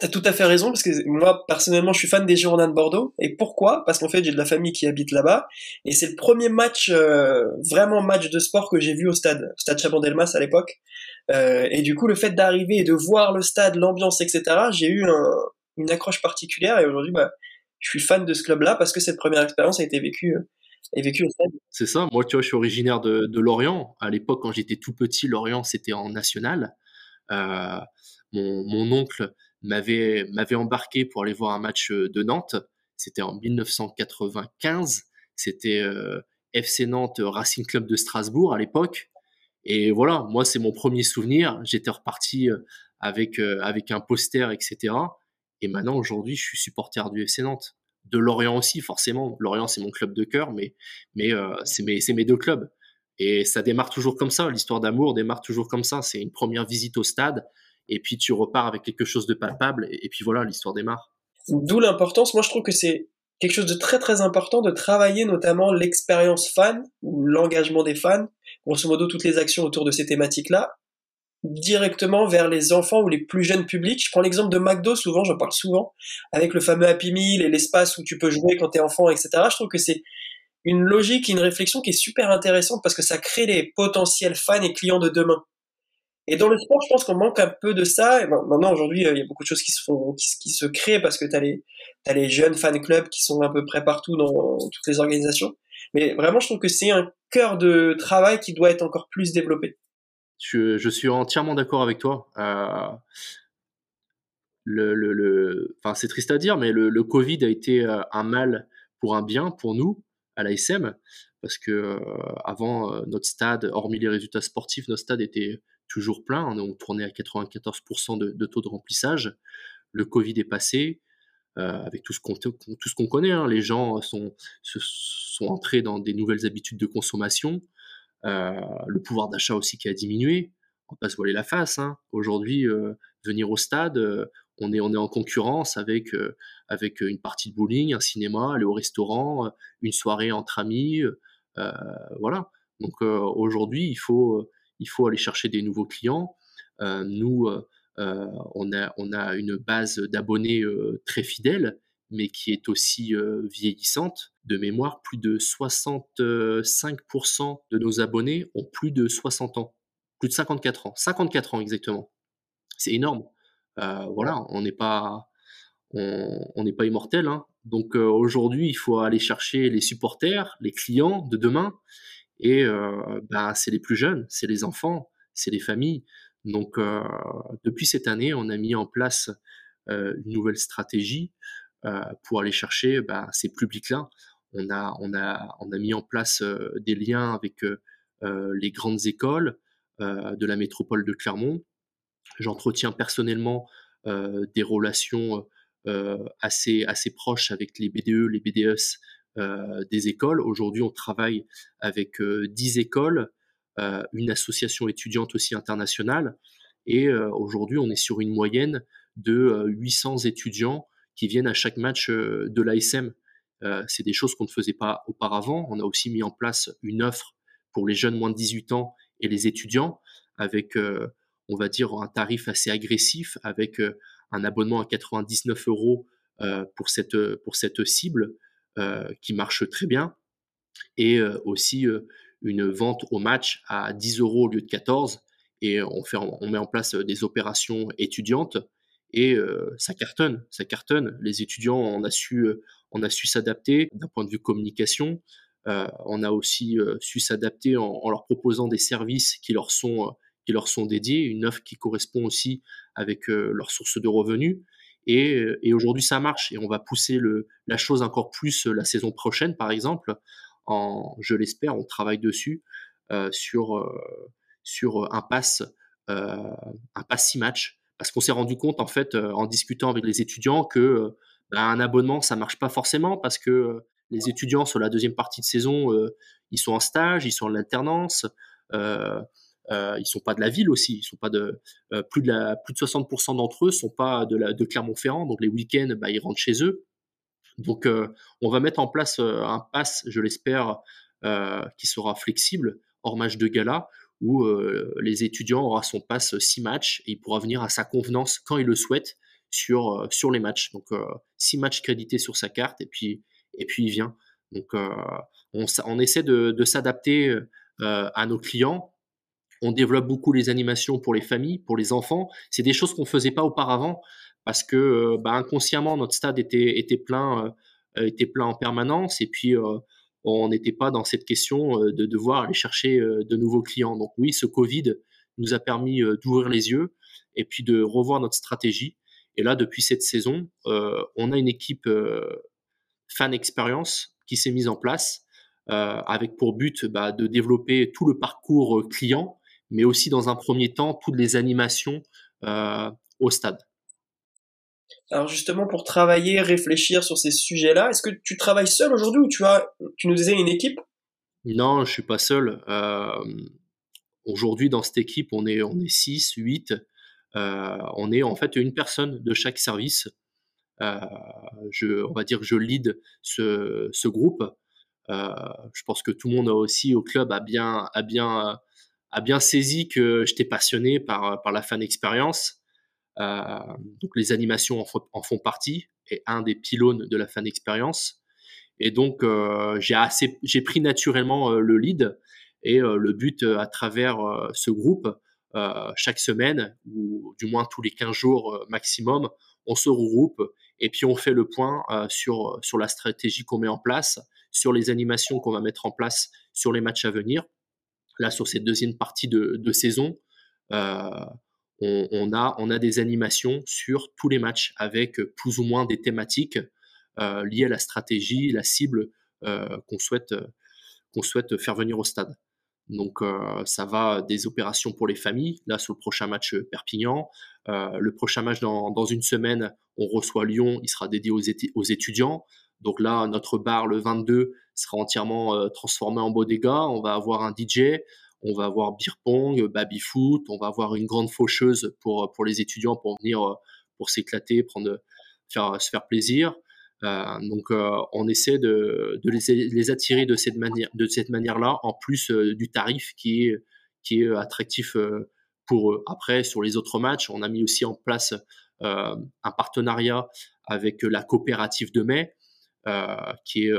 T'as tout à fait raison parce que moi personnellement je suis fan des Girondins de Bordeaux et pourquoi? Parce qu'en fait j'ai de la famille qui habite là-bas et c'est le premier match euh, vraiment match de sport que j'ai vu au stade, stade Chabandelmas à l'époque euh, et du coup le fait d'arriver et de voir le stade, l'ambiance etc. J'ai eu une accroche particulière et aujourd'hui bah, je suis fan de ce club-là parce que cette première expérience a été vécue C'est ça. Moi, tu vois, je suis originaire de, Lorient. À l'époque, quand j'étais tout petit, Lorient, c'était en national. Euh, mon, oncle m'avait m'avait embarqué pour aller voir un match euh, de Nantes. C'était en 1995. C'était euh, FC Nantes Racing Club de Strasbourg à l'époque. Et voilà, moi c'est mon premier souvenir. J'étais reparti avec avec un poster, etc. Et maintenant aujourd'hui, je suis supporter du FC Nantes, de Lorient aussi forcément. Lorient c'est mon club de cœur, mais mais c'est mes c'est mes deux clubs. Et ça démarre toujours comme ça. L'histoire d'amour démarre toujours comme ça. C'est une première visite au stade et puis tu repars avec quelque chose de palpable, et, puis voilà, l'histoire démarre. D'où l'importance, moi je trouve que c'est quelque chose de très très important de travailler notamment l'expérience fan, ou l'engagement des fans, grosso modo toutes les actions autour de ces thématiques-là, directement vers les enfants ou les plus jeunes publics. Je prends l'exemple de McDo, souvent, j'en parle souvent, avec le fameux Happy Meal et l'espace où tu peux jouer quand t'es enfant, etc. Je trouve que c'est une logique une réflexion qui est super intéressante parce que ça crée les potentiels fans et clients de demain. Et dans le sport, je pense qu'on manque un peu de ça. Et maintenant, aujourd'hui, euh, il y a beaucoup de choses qui se créent parce que tu as les jeunes fan clubs qui sont à peu près partout dans toutes les organisations. Mais vraiment, je trouve que c'est un cœur de travail qui doit être encore plus développé. Je, suis entièrement d'accord avec toi. Euh, le, c'est triste à dire, mais le, Covid a été euh, un mal pour un bien pour nous à l'ASM parce que euh, avant notre stade, hormis les résultats sportifs, notre stade était toujours plein. On, tournait à 94% de, taux de remplissage. Le Covid est passé. Avec tout ce qu'on connaît, hein. les gens sont entrés dans des nouvelles habitudes de consommation. Euh, le pouvoir d'achat aussi qui a diminué. On va pas se voiler la face. Hein. Aujourd'hui, euh, venir au stade, on est on est en concurrence avec avec une partie de bowling, un cinéma, aller au restaurant, une soirée entre amis, voilà. Donc aujourd'hui, il faut il faut aller chercher des nouveaux clients. Euh, nous, euh, euh, on, a, on a une base d'abonnés très fidèle, mais qui est aussi vieillissante. De mémoire, plus de 65% de nos abonnés ont plus de 60 ans, plus de 54 ans, 54 ans exactement. C'est énorme. voilà, on n'est pas, on n'est pas immortel. Hein. Donc aujourd'hui, il faut aller chercher les supporters, les clients de demain, et euh, bah, c'est les plus jeunes, c'est les enfants, c'est les familles. Donc euh, depuis cette année, on a mis en place euh, une nouvelle stratégie pour aller chercher bah, ces publics-là. On a, on, a, on a mis en place des liens avec les grandes écoles de la métropole de Clermont J'entretiens personnellement des relations assez, assez proches avec les BDE, les BDS des écoles. Aujourd'hui, on travaille avec 10 écoles, une association étudiante aussi internationale. Et aujourd'hui, on est sur une moyenne de 800 étudiants qui viennent à chaque match de l'ASM. c'est des choses qu'on ne faisait pas auparavant. On a aussi mis en place une offre pour les jeunes moins de 18 ans et les étudiants avec, on va dire, un tarif assez agressif, avec un abonnement à 99 euros pour, cette, pour cette cible qui marche très bien, et aussi une vente au match à 10 euros au lieu de 14, et on, fait, on met en place des opérations étudiantes et ça cartonne, ça cartonne. Les étudiants, on a su, a su s'adapter d'un point de vue communication. on a aussi su s'adapter en, leur proposant des services qui leur sont qui leur sont dédiés, une offre qui correspond aussi avec leurs sources de revenus. Et, aujourd'hui, ça marche et on va pousser la chose encore plus la saison prochaine, par exemple. En, je l'espère, on travaille dessus sur sur un pass un pass six matchs parce qu'on s'est rendu compte en fait en discutant avec les étudiants que bah, un abonnement ça marche pas forcément parce que les étudiants sur la deuxième partie de saison ils sont en stage ils sont en alternance euh, euh, ils sont pas de la ville aussi ils sont pas de plus de la plus de 60% d'entre eux sont pas de Clermont-Ferrand donc les week-ends bah, ils rentrent chez eux. Donc on va mettre en place un pass je l'espère qui sera flexible hors match de gala où euh, les étudiants aura son pass 6 matchs et il pourra venir à sa convenance quand il le souhaite sur, euh, sur les matchs. Donc 6 euh, matchs crédités sur sa carte et puis, et puis il vient. Donc on, on, essaie de, de s'adapter à nos clients. On développe beaucoup les animations pour les familles, pour les enfants. C'est des choses qu'on ne faisait pas auparavant parce que bah, inconsciemment notre stade était, était plein, était plein en permanence et puis on n'était pas dans cette question euh, de devoir aller chercher euh, de nouveaux clients. Donc oui, ce Covid nous a permis euh, d'ouvrir les yeux et puis de revoir notre stratégie. Et là, depuis cette saison, on a une équipe fan expérience qui s'est mise en place avec pour but bah, de développer tout le parcours client, mais aussi dans un premier temps toutes les animations au stade. Alors justement, pour travailler, réfléchir sur ces sujets-là, est-ce que tu travailles seul aujourd'hui ou tu as, tu nous disais une équipe? Non, je suis pas seul. Euh, aujourd'hui, dans cette équipe, on est on est 6, 8. Euh, on est en fait une personne de chaque service. Euh, je, on va dire que je lead ce, ce groupe. je pense que tout le monde aussi au club a bien a bien a bien saisi que j'étais passionné par par la fan expérience. Euh, donc les animations en, font partie et un des pylônes de la fan expérience. Et donc euh, j'ai pris naturellement euh, le lead et le but à travers ce groupe chaque semaine ou du moins tous les 15 jours maximum, on se regroupe et puis on fait le point sur, sur la stratégie qu'on met en place, sur les animations qu'on va mettre en place sur les matchs à venir. Là, sur cette deuxième partie de, de saison, euh, on, a, des animations sur tous les matchs avec plus ou moins des thématiques euh, liées à la stratégie, la cible euh, qu'on souhaite, faire venir au stade. Donc ça va des opérations pour les familles. Là, sur le prochain match Perpignan, le prochain match dans, dans, une semaine, on reçoit Lyon, il sera dédié aux, aux étudiants. Donc là, notre bar le 22 sera entièrement transformé en bodega. On va avoir un DJ, on va avoir beer pong, baby foot, on va avoir une grande faucheuse pour pour les étudiants pour venir euh, pour s'éclater, prendre faire se faire plaisir. Euh, donc euh, on essaie de, de les, attirer de cette manière de cette manière-là en plus du tarif qui est qui est attractif pour eux. Après sur les autres matchs, on a mis aussi en place un partenariat avec la coopérative de mai qui est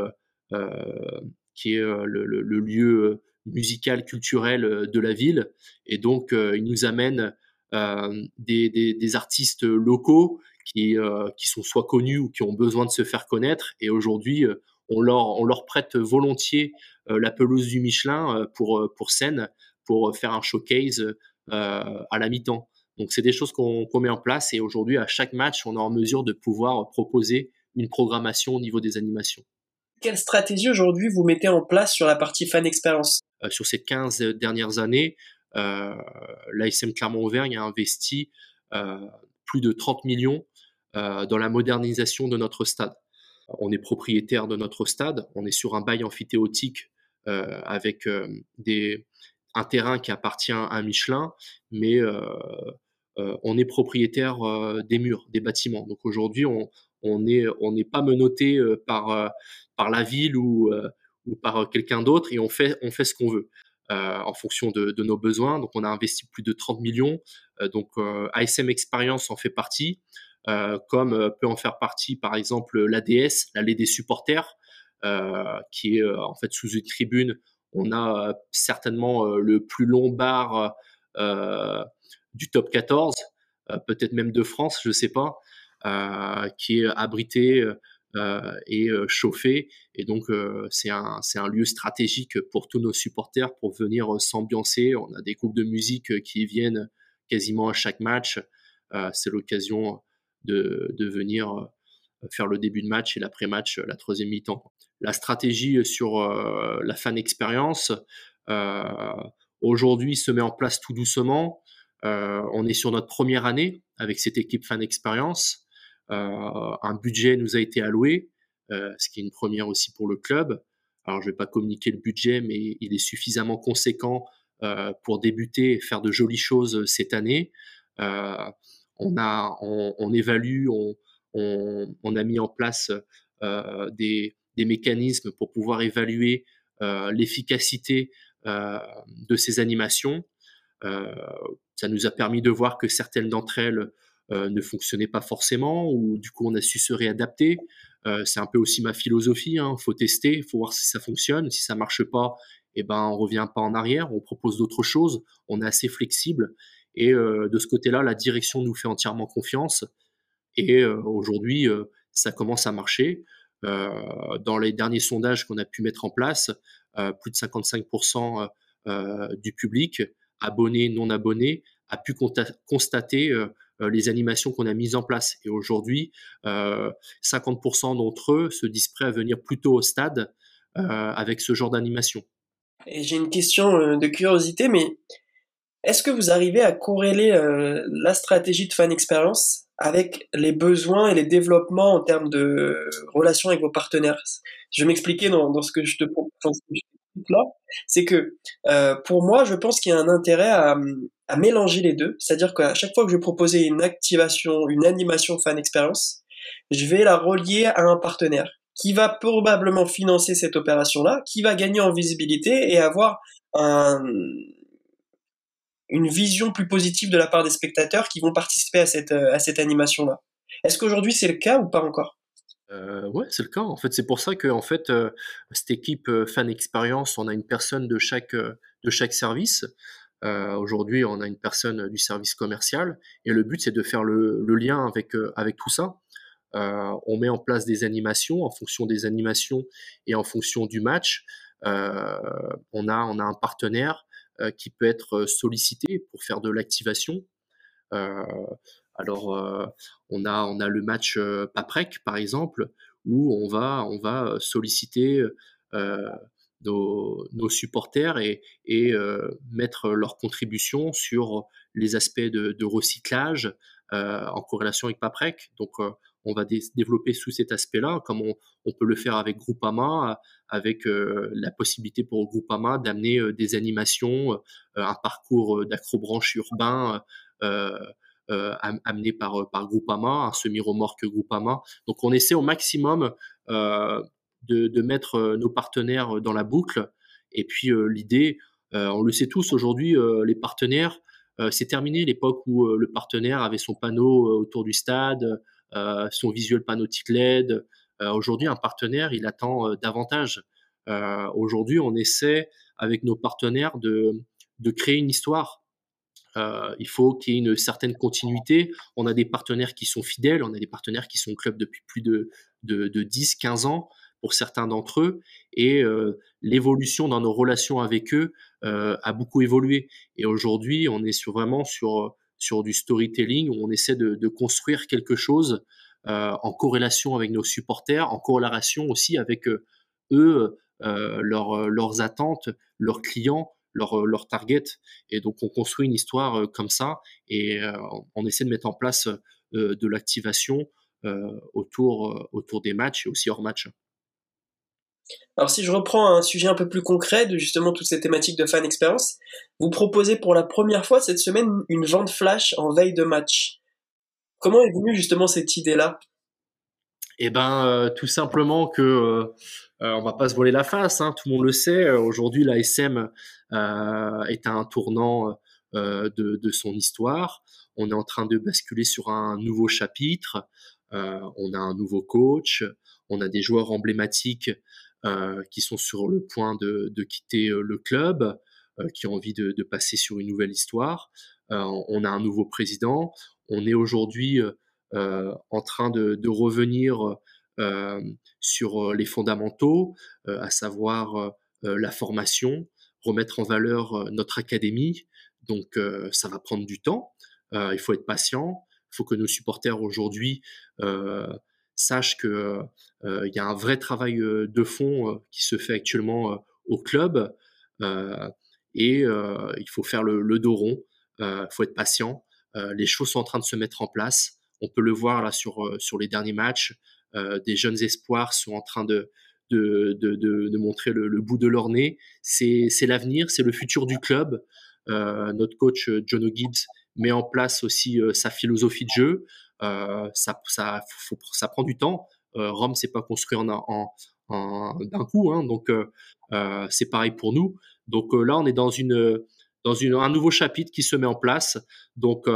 qui est le lieu musical, culturel euh, de la ville. Et donc, euh, il nous amène euh, des, artistes locaux qui, qui sont soit connus ou qui ont besoin de se faire connaître. Et aujourd'hui, on leur, on leur prête volontiers la pelouse du Michelin pour, pour scène, pour faire un showcase à la mi-temps. Donc c'est des choses qu'on met en place et aujourd'hui à chaque match, on est en mesure de pouvoir proposer une programmation au niveau des animations. Quelle stratégie aujourd'hui vous mettez en place sur la partie fan expérience? Euh, sur ces 15 dernières années, l'ASM Clermont-Auvergne a investi plus de 30 millions dans la modernisation de notre stade. On est propriétaire de notre stade, on est sur un bail amphithéotique avec des, un terrain qui appartient à Michelin, mais on est propriétaire des murs, des bâtiments. Donc aujourd'hui, on n'est pas menotté par, par la ville ou, ou par quelqu'un d'autre et on fait, on fait ce qu'on veut. en fonction de, nos besoins. Donc, on a investi plus de 30 millions. donc, ASM Experience en fait partie. Euh, comme euh, peut en faire partie par exemple l'ADS, l'allée des supporters, euh, qui est en fait sous une tribune. On a certainement le plus long bar du top 14, peut-être même de France, je ne sais pas, qui est abrité et chauffé. Et donc, c'est un, un, lieu stratégique pour tous nos supporters pour venir s'ambiancer. On a des groupes de musique qui viennent quasiment à chaque match. c'est l'occasion de, venir euh, faire le début de match et l'après-match, la troisième mi-temps. La stratégie sur euh, la fan expérience, euh, aujourd'hui, se met en place tout doucement. on est sur notre première année avec cette équipe fan expérience. Un budget nous a été alloué, ce qui est une première aussi pour le club. Alors, je ne vais pas communiquer le budget, mais il est suffisamment conséquent pour débuter et faire de jolies choses cette année on a, on, évalue, on, a mis en place euh, des, mécanismes pour pouvoir évaluer euh, l'efficacité euh, de ces animations. ça nous a permis de voir que certaines d'entre elles ne fonctionnaient pas forcément, ou du coup on a su se réadapter. c'est un peu aussi ma philosophie. Il hein. faut tester, il faut voir si ça fonctionne. Si ça marche pas, eh ben on revient pas en arrière, on propose d'autres choses. On est assez flexible et euh, de ce côté-là, la direction nous fait entièrement confiance. Et euh, aujourd'hui, euh, ça commence à marcher. dans les derniers sondages qu'on a pu mettre en place, plus de 55% du public, abonnés, non abonnés, a pu constater les animations qu'on a mises en place. Et aujourd'hui, 50% d'entre eux se disent prêts à venir plutôt au stade avec ce genre d'animation. Et j'ai une question de curiosité, mais est-ce que vous arrivez à corréler euh, la stratégie de fan expérience avec les besoins et les développements en termes de relations avec vos partenaires? Je vais m'expliquer dans, ce que je te propose c'est que euh, pour moi, je pense qu'il y a un intérêt à, mélanger les deux, c'est-à-dire qu'à chaque fois que je vais proposer une activation, une animation fan expérience, je vais la relier à un partenaire qui va probablement financer cette opération-là, qui va gagner en visibilité et avoir un, une vision plus positive de la part des spectateurs qui vont participer à cette, euh, à cette animation-là. Est-ce qu'aujourd'hui c'est le cas ou pas encore? Euh, ouais, c'est le cas. En fait, c'est pour ça que en fait, cette équipe fan expérience, on a une personne de chaque de chaque service. Aujourd'hui, on a une personne du service commercial, et le but c'est de faire le, le lien avec avec tout ça. on met en place des animations en fonction des animations et en fonction du match. on a on a un partenaire qui peut être sollicité pour faire de l'activation. Euh, alors, on, a, on a le match Paprec, par exemple, où on va, va solliciter nos, supporters et, et mettre leur contribution sur les aspects de, recyclage en corrélation avec Paprec. Donc, on va développer sous cet aspect-là, comme on, peut le faire avec Groupama, avec euh, la possibilité pour Groupama d'amener euh, des animations, euh, un parcours d'acrobranche urbain amené par, par Groupama, un semi-remorque Groupama. Donc on essaie au maximum de, mettre nos partenaires dans la boucle. Et puis l'idée, on le sait tous aujourd'hui, les partenaires, c'est terminé l'époque où le partenaire avait son panneau autour du stade, euh, son visuel panoptique LED. Euh, aujourd'hui, un partenaire, il attend euh, davantage. Aujourd'hui, on essaie avec nos partenaires de, de créer une histoire. Euh, il faut qu'il y ait une certaine continuité. On a des partenaires qui sont fidèles, on a des partenaires qui sont au club depuis plus de, de, de 10, 15 ans pour certains d'entre eux. Et euh, l'évolution dans nos relations avec eux euh, a beaucoup évolué. Et aujourd'hui, on est sur, vraiment sur sur du storytelling où on essaie de, construire quelque chose en corrélation avec nos supporters, en corrélation aussi avec eux, leurs attentes, leurs clients, leur, leur target. Et donc, on construit une histoire comme ça et on essaie de mettre en place de l'activation autour, autour des matchs et aussi hors match. Alors si je reprends un sujet un peu plus concret de justement toutes ces thématiques de fan expérience, vous proposez pour la première fois cette semaine une vente flash en veille de match. Comment est venue justement cette idée-là? Eh ben, euh, tout simplement que euh, euh, on va pas se voler la face, hein, tout le monde le sait. Aujourd'hui, l'ASM euh, est à un tournant de, son histoire. On est en train de basculer sur un nouveau chapitre. on a un nouveau coach. On a des joueurs emblématiques euh, qui sont sur le point de, quitter euh, le club, euh, qui ont envie de, passer sur une nouvelle histoire. on a un nouveau président. On est aujourd'hui en train de revenir sur les fondamentaux, à savoir la formation, remettre en valeur notre académie. Donc ça va prendre du temps. il faut être patient. Il faut que nos supporters aujourd'hui sache que euh, il y a un vrai travail euh, de fond euh, qui se fait actuellement au club et il faut faire le, le dos rond. Il faut être patient. les choses sont en train de se mettre en place. On peut le voir là sur sur les derniers matchs. Des jeunes espoirs sont en train de de, de, de, montrer le, bout de leur nez. C'est l'avenir, c'est le futur du club. Euh, notre coach John Gibbs met en place aussi sa philosophie de jeu. Euh, ça, ça, ça prend du temps. Euh, Rome, c'est pas construit en, en, d'un coup, hein, donc euh, c'est pareil pour nous. Donc là, on est dans une dans une, un nouveau chapitre qui se met en place. Donc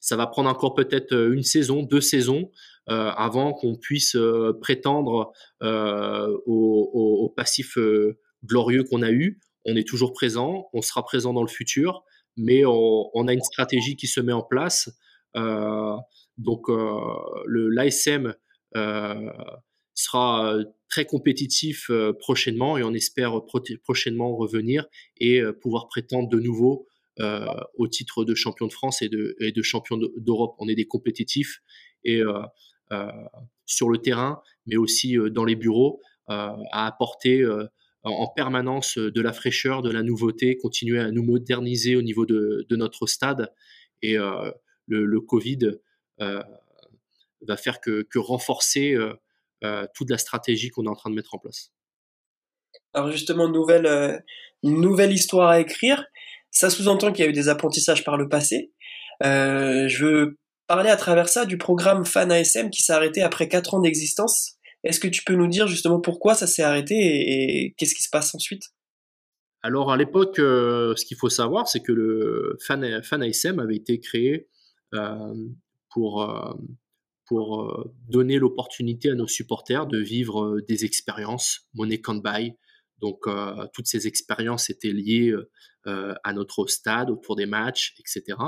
ça va prendre encore peut-être une saison, deux saisons, euh, avant qu'on puisse euh, prétendre euh, au, passif glorieux qu'on a eu. On est toujours présent, on sera présent dans le futur, mais on, a une stratégie qui se met en place. Euh, donc euh, l'ASM euh, sera très compétitif prochainement et on espère prochainement revenir et pouvoir prétendre de nouveau au titre de champion de France et de, champion d'Europe. On est des compétitifs et sur le terrain, mais aussi dans les bureaux, à apporter en permanence euh, de la fraîcheur, de la nouveauté, continuer à nous moderniser au niveau de, notre stade. Et euh, le, Covid euh, va faire que, renforcer toute la stratégie qu'on est en train de mettre en place. Alors justement, nouvelle histoire à écrire. Ça sous-entend qu'il y a eu des apprentissages par le passé. je veux parler à travers ça du programme Fan ASM qui s'est arrêté après 4 ans d'existence. Est-ce que tu peux nous dire justement pourquoi ça s'est arrêté et, qu'est-ce qui se passe ensuite? Alors à l'époque, euh, ce qu'il faut savoir, c'est que le Fan, Fan ASM avait été créé euh, pour, euh, pour donner l'opportunité à nos supporters de vivre des expériences money can buy. Donc toutes ces expériences étaient liées à notre stade, autour des matchs, etc.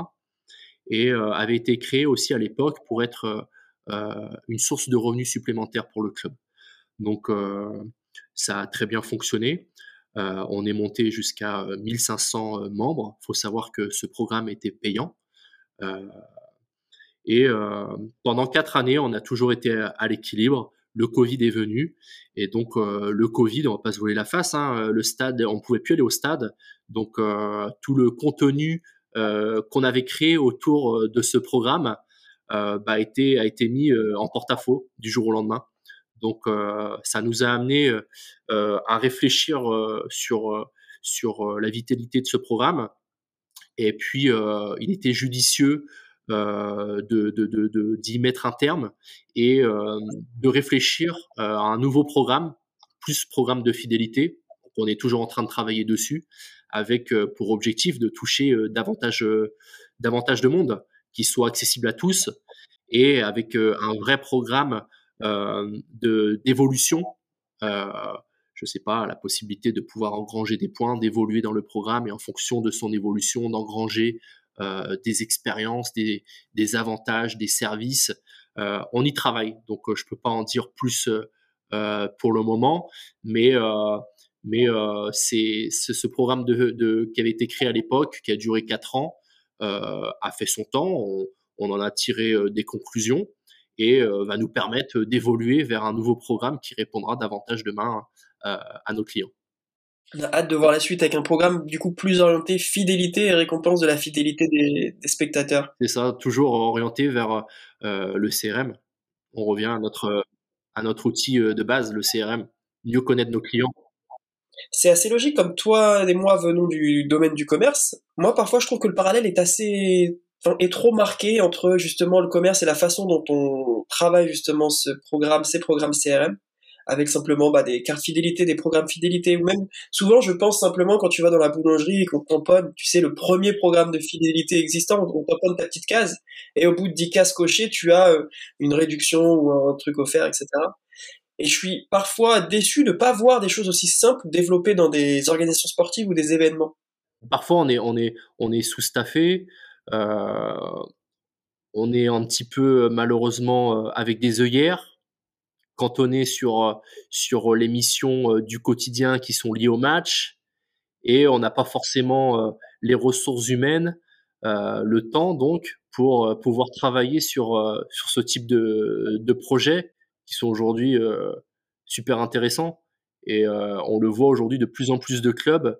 Et avait été créé aussi à l'époque pour être euh, une source de revenus supplémentaires pour le club. Donc euh, ça a très bien fonctionné. Euh, on est monté jusqu'à 1500 membres. Il faut savoir que ce programme était payant. et pendant quatre années, on a toujours été à, l'équilibre le Covid est venu et donc le Covid, on va pas se voler la face, hein, le stade, on pouvait plus aller au stade, donc tout le contenu qu'on avait créé autour de ce programme euh, bah, a, été, mis euh, en porte-à-faux du jour au lendemain. Donc euh, ça nous a amené à réfléchir sur la vitalité de ce programme. Et puis, il était judicieux euh, d'y mettre un terme et euh, de réfléchir à un nouveau programme, plus programme de fidélité. On est toujours en train de travailler dessus, avec pour objectif de toucher davantage, davantage de monde qui soit accessible à tous et avec euh, un vrai programme euh, d'évolution. Euh, je sais pas, la possibilité de pouvoir engranger des points, d'évoluer dans le programme et en fonction de son évolution, d'engranger euh, des expériences, des, des, avantages, des services. Euh, on y travaille, donc je peux pas en dire plus euh, pour le moment, mais mais c'est ce programme de, de, qui avait été créé à l'époque, qui a duré quatre ans, euh, a fait son temps, on, en a tiré euh, des conclusions et euh, va nous permettre d'évoluer vers un nouveau programme qui répondra davantage demain à nos clients. On a hâte de voir la suite avec un programme du coup plus orienté fidélité et récompense de la fidélité des, spectateurs. C'est ça, toujours orienté vers euh, le CRM. On revient à notre, à notre outil euh, de base, le CRM, mieux connaître nos clients. C'est assez logique, comme toi et moi venons du domaine du commerce. Moi, parfois, je trouve que le parallèle est assez est trop marqué entre justement le commerce et la façon dont on travaille justement ce programme, ces programmes CRM avec simplement bah, des cartes fidélité, des programmes fidélité, ou même souvent je pense simplement quand tu vas dans la boulangerie et qu'on tamponne, tu sais, le premier programme de fidélité existant, on tamponne ta petite case, et au bout de 10 cases cochées, tu as euh, une réduction ou un truc offert, etc. Et je suis parfois déçu de ne pas voir des choses aussi simples développées dans des organisations sportives ou des événements. Parfois, on est, on est, on est sous-staffé. Euh, on est un petit peu malheureusement euh, avec des œillères cantonné sur, euh, sur les missions euh, du quotidien qui sont liées au match et on n'a pas forcément euh, les ressources humaines, le temps donc pour pouvoir travailler sur, sur ce type de, de projets qui sont aujourd'hui super intéressants. Et on le voit aujourd'hui, de plus en plus de clubs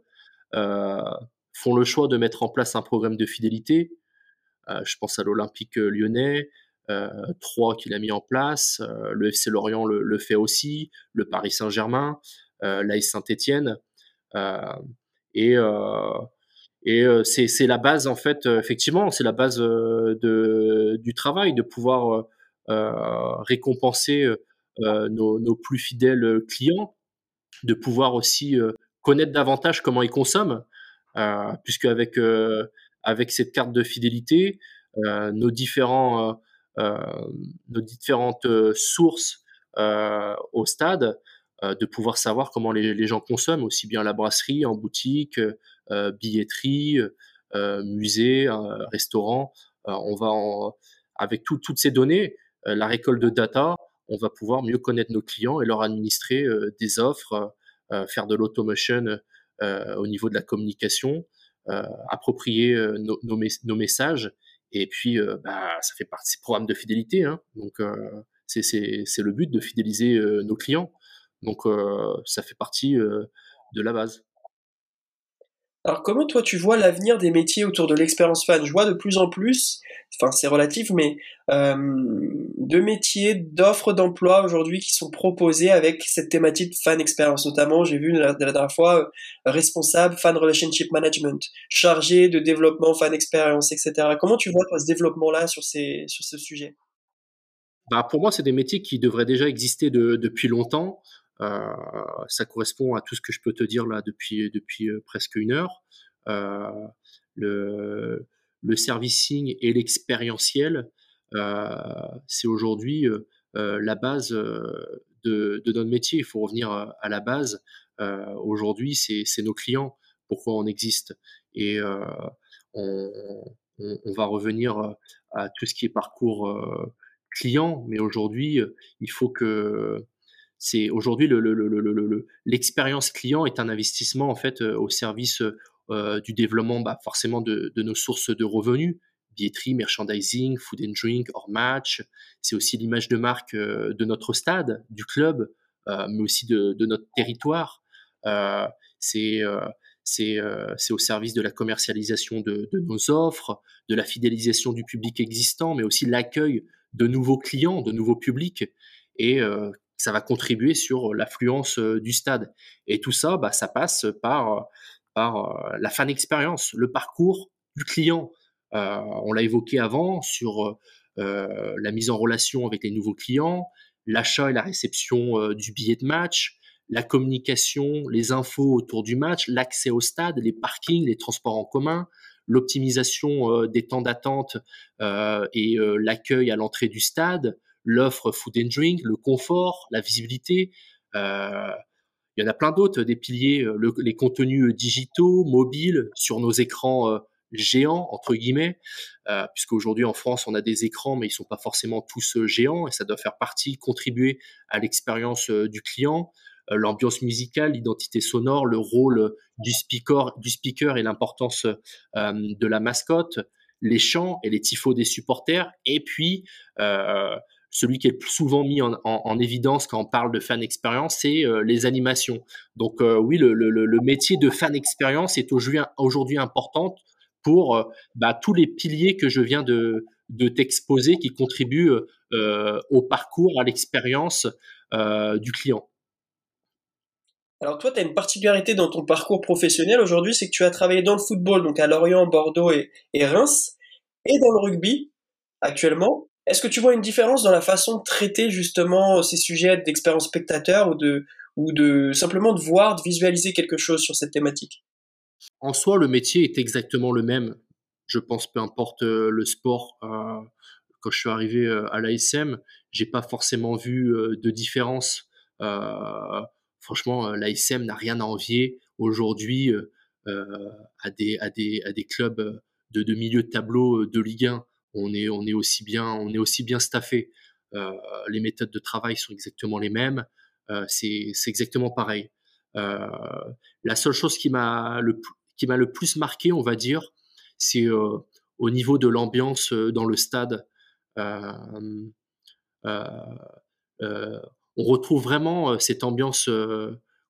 font le choix de mettre en place un programme de fidélité. je pense à l'Olympique lyonnais, 3 euh, qu'il a mis en place, euh, le FC Lorient le, fait aussi, le Paris Saint-Germain, euh, l'AS Saint-Étienne. et c'est la base, en fait, effectivement, c'est la base du travail, de pouvoir récompenser nos, plus fidèles clients, de pouvoir aussi connaître davantage comment ils consomment, puisque avec, avec cette carte de fidélité, nos différents nos différentes euh, sources euh, au stade, de pouvoir savoir comment les, gens consomment, aussi bien la brasserie, en boutique, billetterie, musée, restaurant. on va avec toutes ces données, la récolte de data, on va pouvoir mieux connaître nos clients et leur administrer des offres, faire de l'automation au niveau de la communication, approprier nos, messages et puis, euh, bah, ça fait partie des programmes de fidélité. Hein. Donc, euh, c'est le but de fidéliser euh, nos clients. Donc, ça fait partie de la base. Alors comment toi tu vois l'avenir des métiers autour de l'expérience fan? Je vois de plus en plus, enfin c'est relatif, mais euh, de métiers, d'offres d'emploi aujourd'hui qui sont proposés avec cette thématique fan expérience. Notamment, j'ai vu la, dernière fois euh, responsable fan relationship management, chargé de développement fan expérience, etc. Comment tu vois ce développement-là sur, sur ce sujet? Bah pour moi, c'est des métiers qui devraient déjà exister depuis longtemps. Euh, ça correspond à tout ce que je peux te dire là depuis, depuis euh, presque une heure. Euh, le, le servicing et l'expérientiel, c'est aujourd'hui la base de, de, notre métier. Il faut revenir à, la base. aujourd'hui, c'est nos clients. Pourquoi on existe? Et on, on, on, va revenir à tout ce qui est parcours client. Mais aujourd'hui, il faut que c'est aujourd'hui l'expérience le, client est un investissement en fait euh, au service euh, du développement bah, forcément de, nos sources de revenus billetterie, merchandising, food and drink, hors match. C'est aussi l'image de marque euh, de notre stade, du club, mais aussi de, notre territoire. c'est c'est au service de la commercialisation de, de, nos offres, de la fidélisation du public existant, mais aussi l'accueil de nouveaux clients, de nouveaux publics. Et ça va contribuer sur l'affluence du stade. Et tout ça, bah, ça passe par, par la fan expérience, le parcours du client. on l'a évoqué avant sur la mise en relation avec les nouveaux clients, l'achat et la réception du billet de match, la communication, les infos autour du match, l'accès au stade, les parkings, les transports en commun, l'optimisation des temps d'attente et l'accueil à l'entrée du stade, l'offre food and drink, le confort, la visibilité. Euh, il y en a plein d'autres, des piliers, euh, les contenus digitaux, mobiles, sur nos écrans euh, géants, entre guillemets, euh, puisqu'aujourd'hui en France, on a des écrans, mais ils sont pas forcément tous géants, et ça doit faire partie, contribuer à l'expérience du client. L'ambiance musicale, l'identité sonore, le rôle du speaker, du speaker et l'importance de la mascotte, les chants et les tifos des supporters, et puis celui qui est le plus souvent mis en, évidence quand on parle de fan expérience, c'est les animations. Donc oui, le, métier de fan expérience est aujourd'hui important pour bah, tous les piliers que je viens de t'exposer qui contribuent au parcours, à l'expérience du client. Alors toi, tu as une particularité dans ton parcours professionnel aujourd'hui, c'est que tu as travaillé dans le football, donc à Lorient, Bordeaux et, Reims, et dans le rugby actuellement. Est-ce que tu vois une différence dans la façon de traiter justement ces sujets d'expérience spectateur ou de, simplement de voir, de visualiser quelque chose sur cette thématique? En soi, le métier est exactement le même. Je pense, peu importe euh, le sport. Euh, quand je suis arrivé euh, à l'ASM, j'ai pas forcément vu de différence franchement, l'ASM n'a rien à envier aujourd'hui à des clubs de, de milieu de tableau de Ligue 1. On est, on est aussi bien, on est aussi bien staffé. les méthodes de travail sont exactement les mêmes. c'est exactement pareil. la seule chose qui m'a le, qui m'a le plus marqué, on va dire, c'est au niveau de l'ambiance dans le stade. Euh, on retrouve vraiment cette ambiance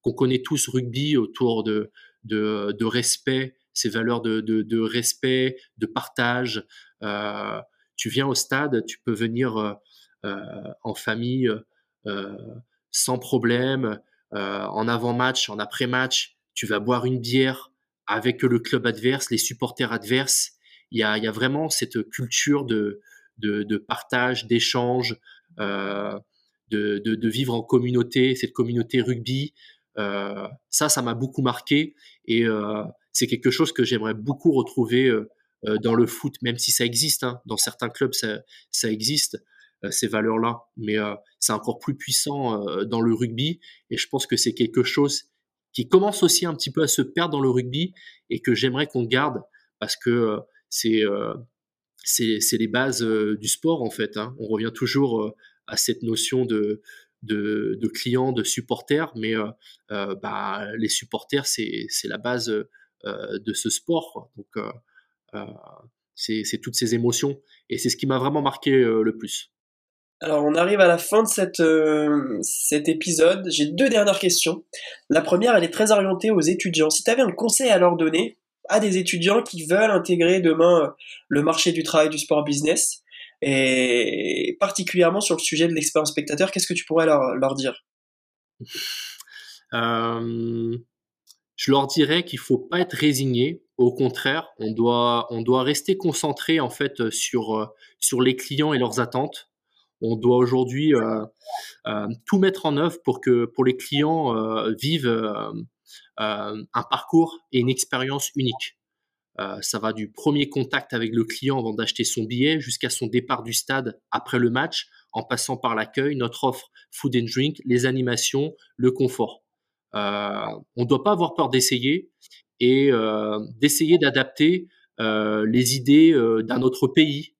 qu'on connaît tous rugby autour de, de, respect, ces valeurs de, respect, de partage. tu viens au stade, tu peux venir en famille sans problème, en avant-match, en après-match, tu vas boire une bière avec le club adverse, les supporters adverses. Il y a, y a vraiment cette culture de, de, partage, d'échange de, vivre en communauté, cette communauté rugby. Euh, ça, ça m'a beaucoup marqué et euh, c'est quelque chose que j'aimerais beaucoup retrouver euh, dans le foot, même si ça existe. Hein. dans certains clubs, ça, existe ces valeurs-là, mais c'est encore plus puissant dans le rugby et je pense que c'est quelque chose qui commence aussi un petit peu à se perdre dans le rugby et que j'aimerais qu'on garde parce que c'est c'est les bases du sport en fait. Hein. On revient toujours à cette notion de, de, de clients, de supporters, mais euh, euh, bah, les supporters, c'est la base euh, de ce sport. Donc, c'est toutes ces émotions. Et c'est ce qui m'a vraiment marqué le plus. Alors, on arrive à la fin de cette, cet épisode. J'ai deux dernières questions. La première, elle est très orientée aux étudiants. Si tu avais un conseil à leur donner à des étudiants qui veulent intégrer demain le marché du travail du sport business, et particulièrement sur le sujet de l'expérience spectateur, qu'est-ce que tu pourrais leur, leur dire? Euh, Je leur dirais qu'il faut pas être résigné. Au contraire, on doit, rester concentré en fait sur, sur les clients et leurs attentes. On doit aujourd'hui euh, euh, tout mettre en œuvre pour que les clients vivent un parcours et une expérience unique. Euh, ça va du premier contact avec le client avant d'acheter son billet jusqu'à son départ du stade après le match, en passant par l'accueil, notre offre food and drink, les animations, le confort. Euh, on ne doit pas avoir peur d'essayer et euh, d'essayer d'adapter les idées d'un autre pays,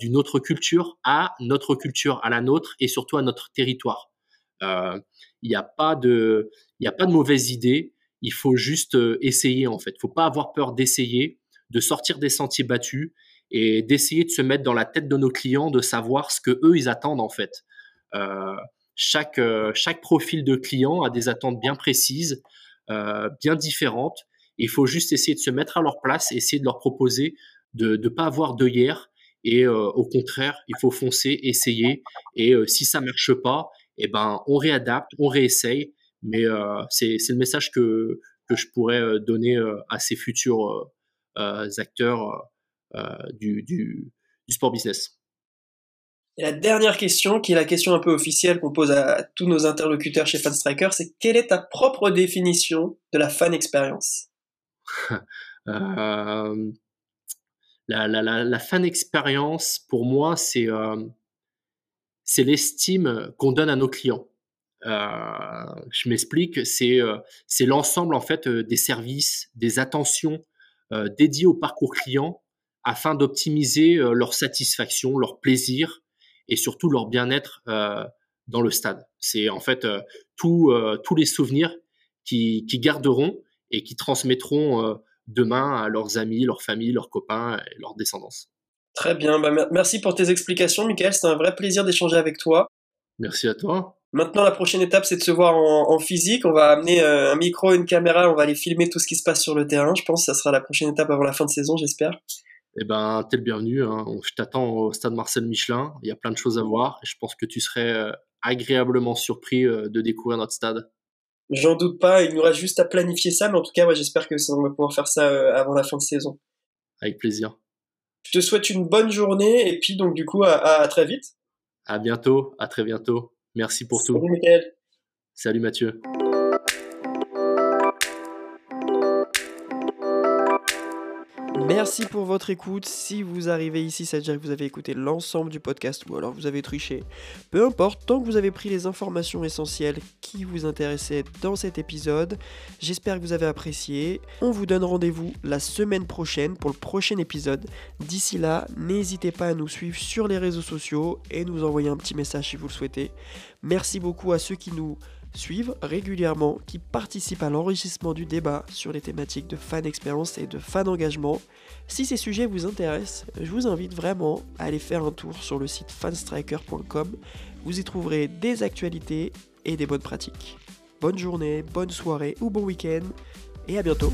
d'une autre culture à notre culture, à la nôtre et surtout à notre territoire. Il n'y a pas de, il a pas de mauvaises idées il faut juste euh, essayer en fait. Il faut pas avoir peur d'essayer, de sortir des sentiers battus et d'essayer de se mettre dans la tête de nos clients, de savoir ce que eux ils attendent en fait. Euh, chaque euh, chaque profil de client a des attentes bien précises, bien différentes. Il faut juste essayer de se mettre à leur place, essayer de leur proposer de ne pas avoir d'œillère et au contraire, il faut foncer, essayer et si ça marche pas, eh ben on réadapte, on réessaye mais euh, c'est le message que, je pourrais euh, donner euh, à ces futurs acteurs du sport business. Et la dernière question, qui est la question un peu officielle qu'on pose à tous nos interlocuteurs chez Fanstriker, c'est quelle est ta propre définition de la fan expérience la, la, fan expérience, pour moi, c'est euh, l'estime qu'on donne à nos clients. Euh, je m'explique, c'est euh, c'est l'ensemble en fait euh, des services, des attentions dédiées au parcours client afin d'optimiser leur satisfaction, leur plaisir et surtout leur bien-être dans le stade. C'est en fait tous tous les souvenirs qui, qui garderont et qui transmettront demain à leurs amis, leurs familles, leurs copains et leurs descendants. Très bien, bah, merci pour tes explications, Michael. C'était un vrai plaisir d'échanger avec toi. Merci à toi. Maintenant, la prochaine étape, c'est de se voir en, physique. On va amener euh, un micro, une caméra, on va aller filmer tout ce qui se passe sur le terrain. Je pense que ça sera la prochaine étape avant la fin de saison, j'espère. Eh ben, t'es le bienvenu. Hein. Je t'attends au stade Marcel Michelin. Il y a plein de choses à voir et je pense que tu serais euh, agréablement surpris euh, de découvrir notre stade. J'en doute pas. Il nous reste juste à planifier ça, mais en tout cas, j'espère que ça, on va pouvoir faire ça avant la fin de saison. Avec plaisir. Je te souhaite une bonne journée et puis donc du coup à, très vite. À bientôt, à très bientôt. Merci pour tout. Salut Michael. Salut Mathieu. Merci pour votre écoute. Si vous arrivez ici, ça veut dire que vous avez écouté l'ensemble du podcast ou alors vous avez triché. Peu importe, tant que vous avez pris les informations essentielles qui vous intéressaient dans cet épisode, j'espère que vous avez apprécié. On vous donne rendez-vous la semaine prochaine pour le prochain épisode. D'ici là, n'hésitez pas à nous suivre sur les réseaux sociaux et nous envoyer un petit message si vous le souhaitez. Merci beaucoup à ceux qui nous suivent régulièrement, qui participent à l'enrichissement du débat sur les thématiques de fan expérience et de fan engagement. Si ces sujets vous intéressent, je vous invite vraiment à aller faire un tour sur le site fanstriker.com. Vous y trouverez des actualités et des bonnes pratiques. Bonne journée, bonne soirée ou bon week-end, et à bientôt.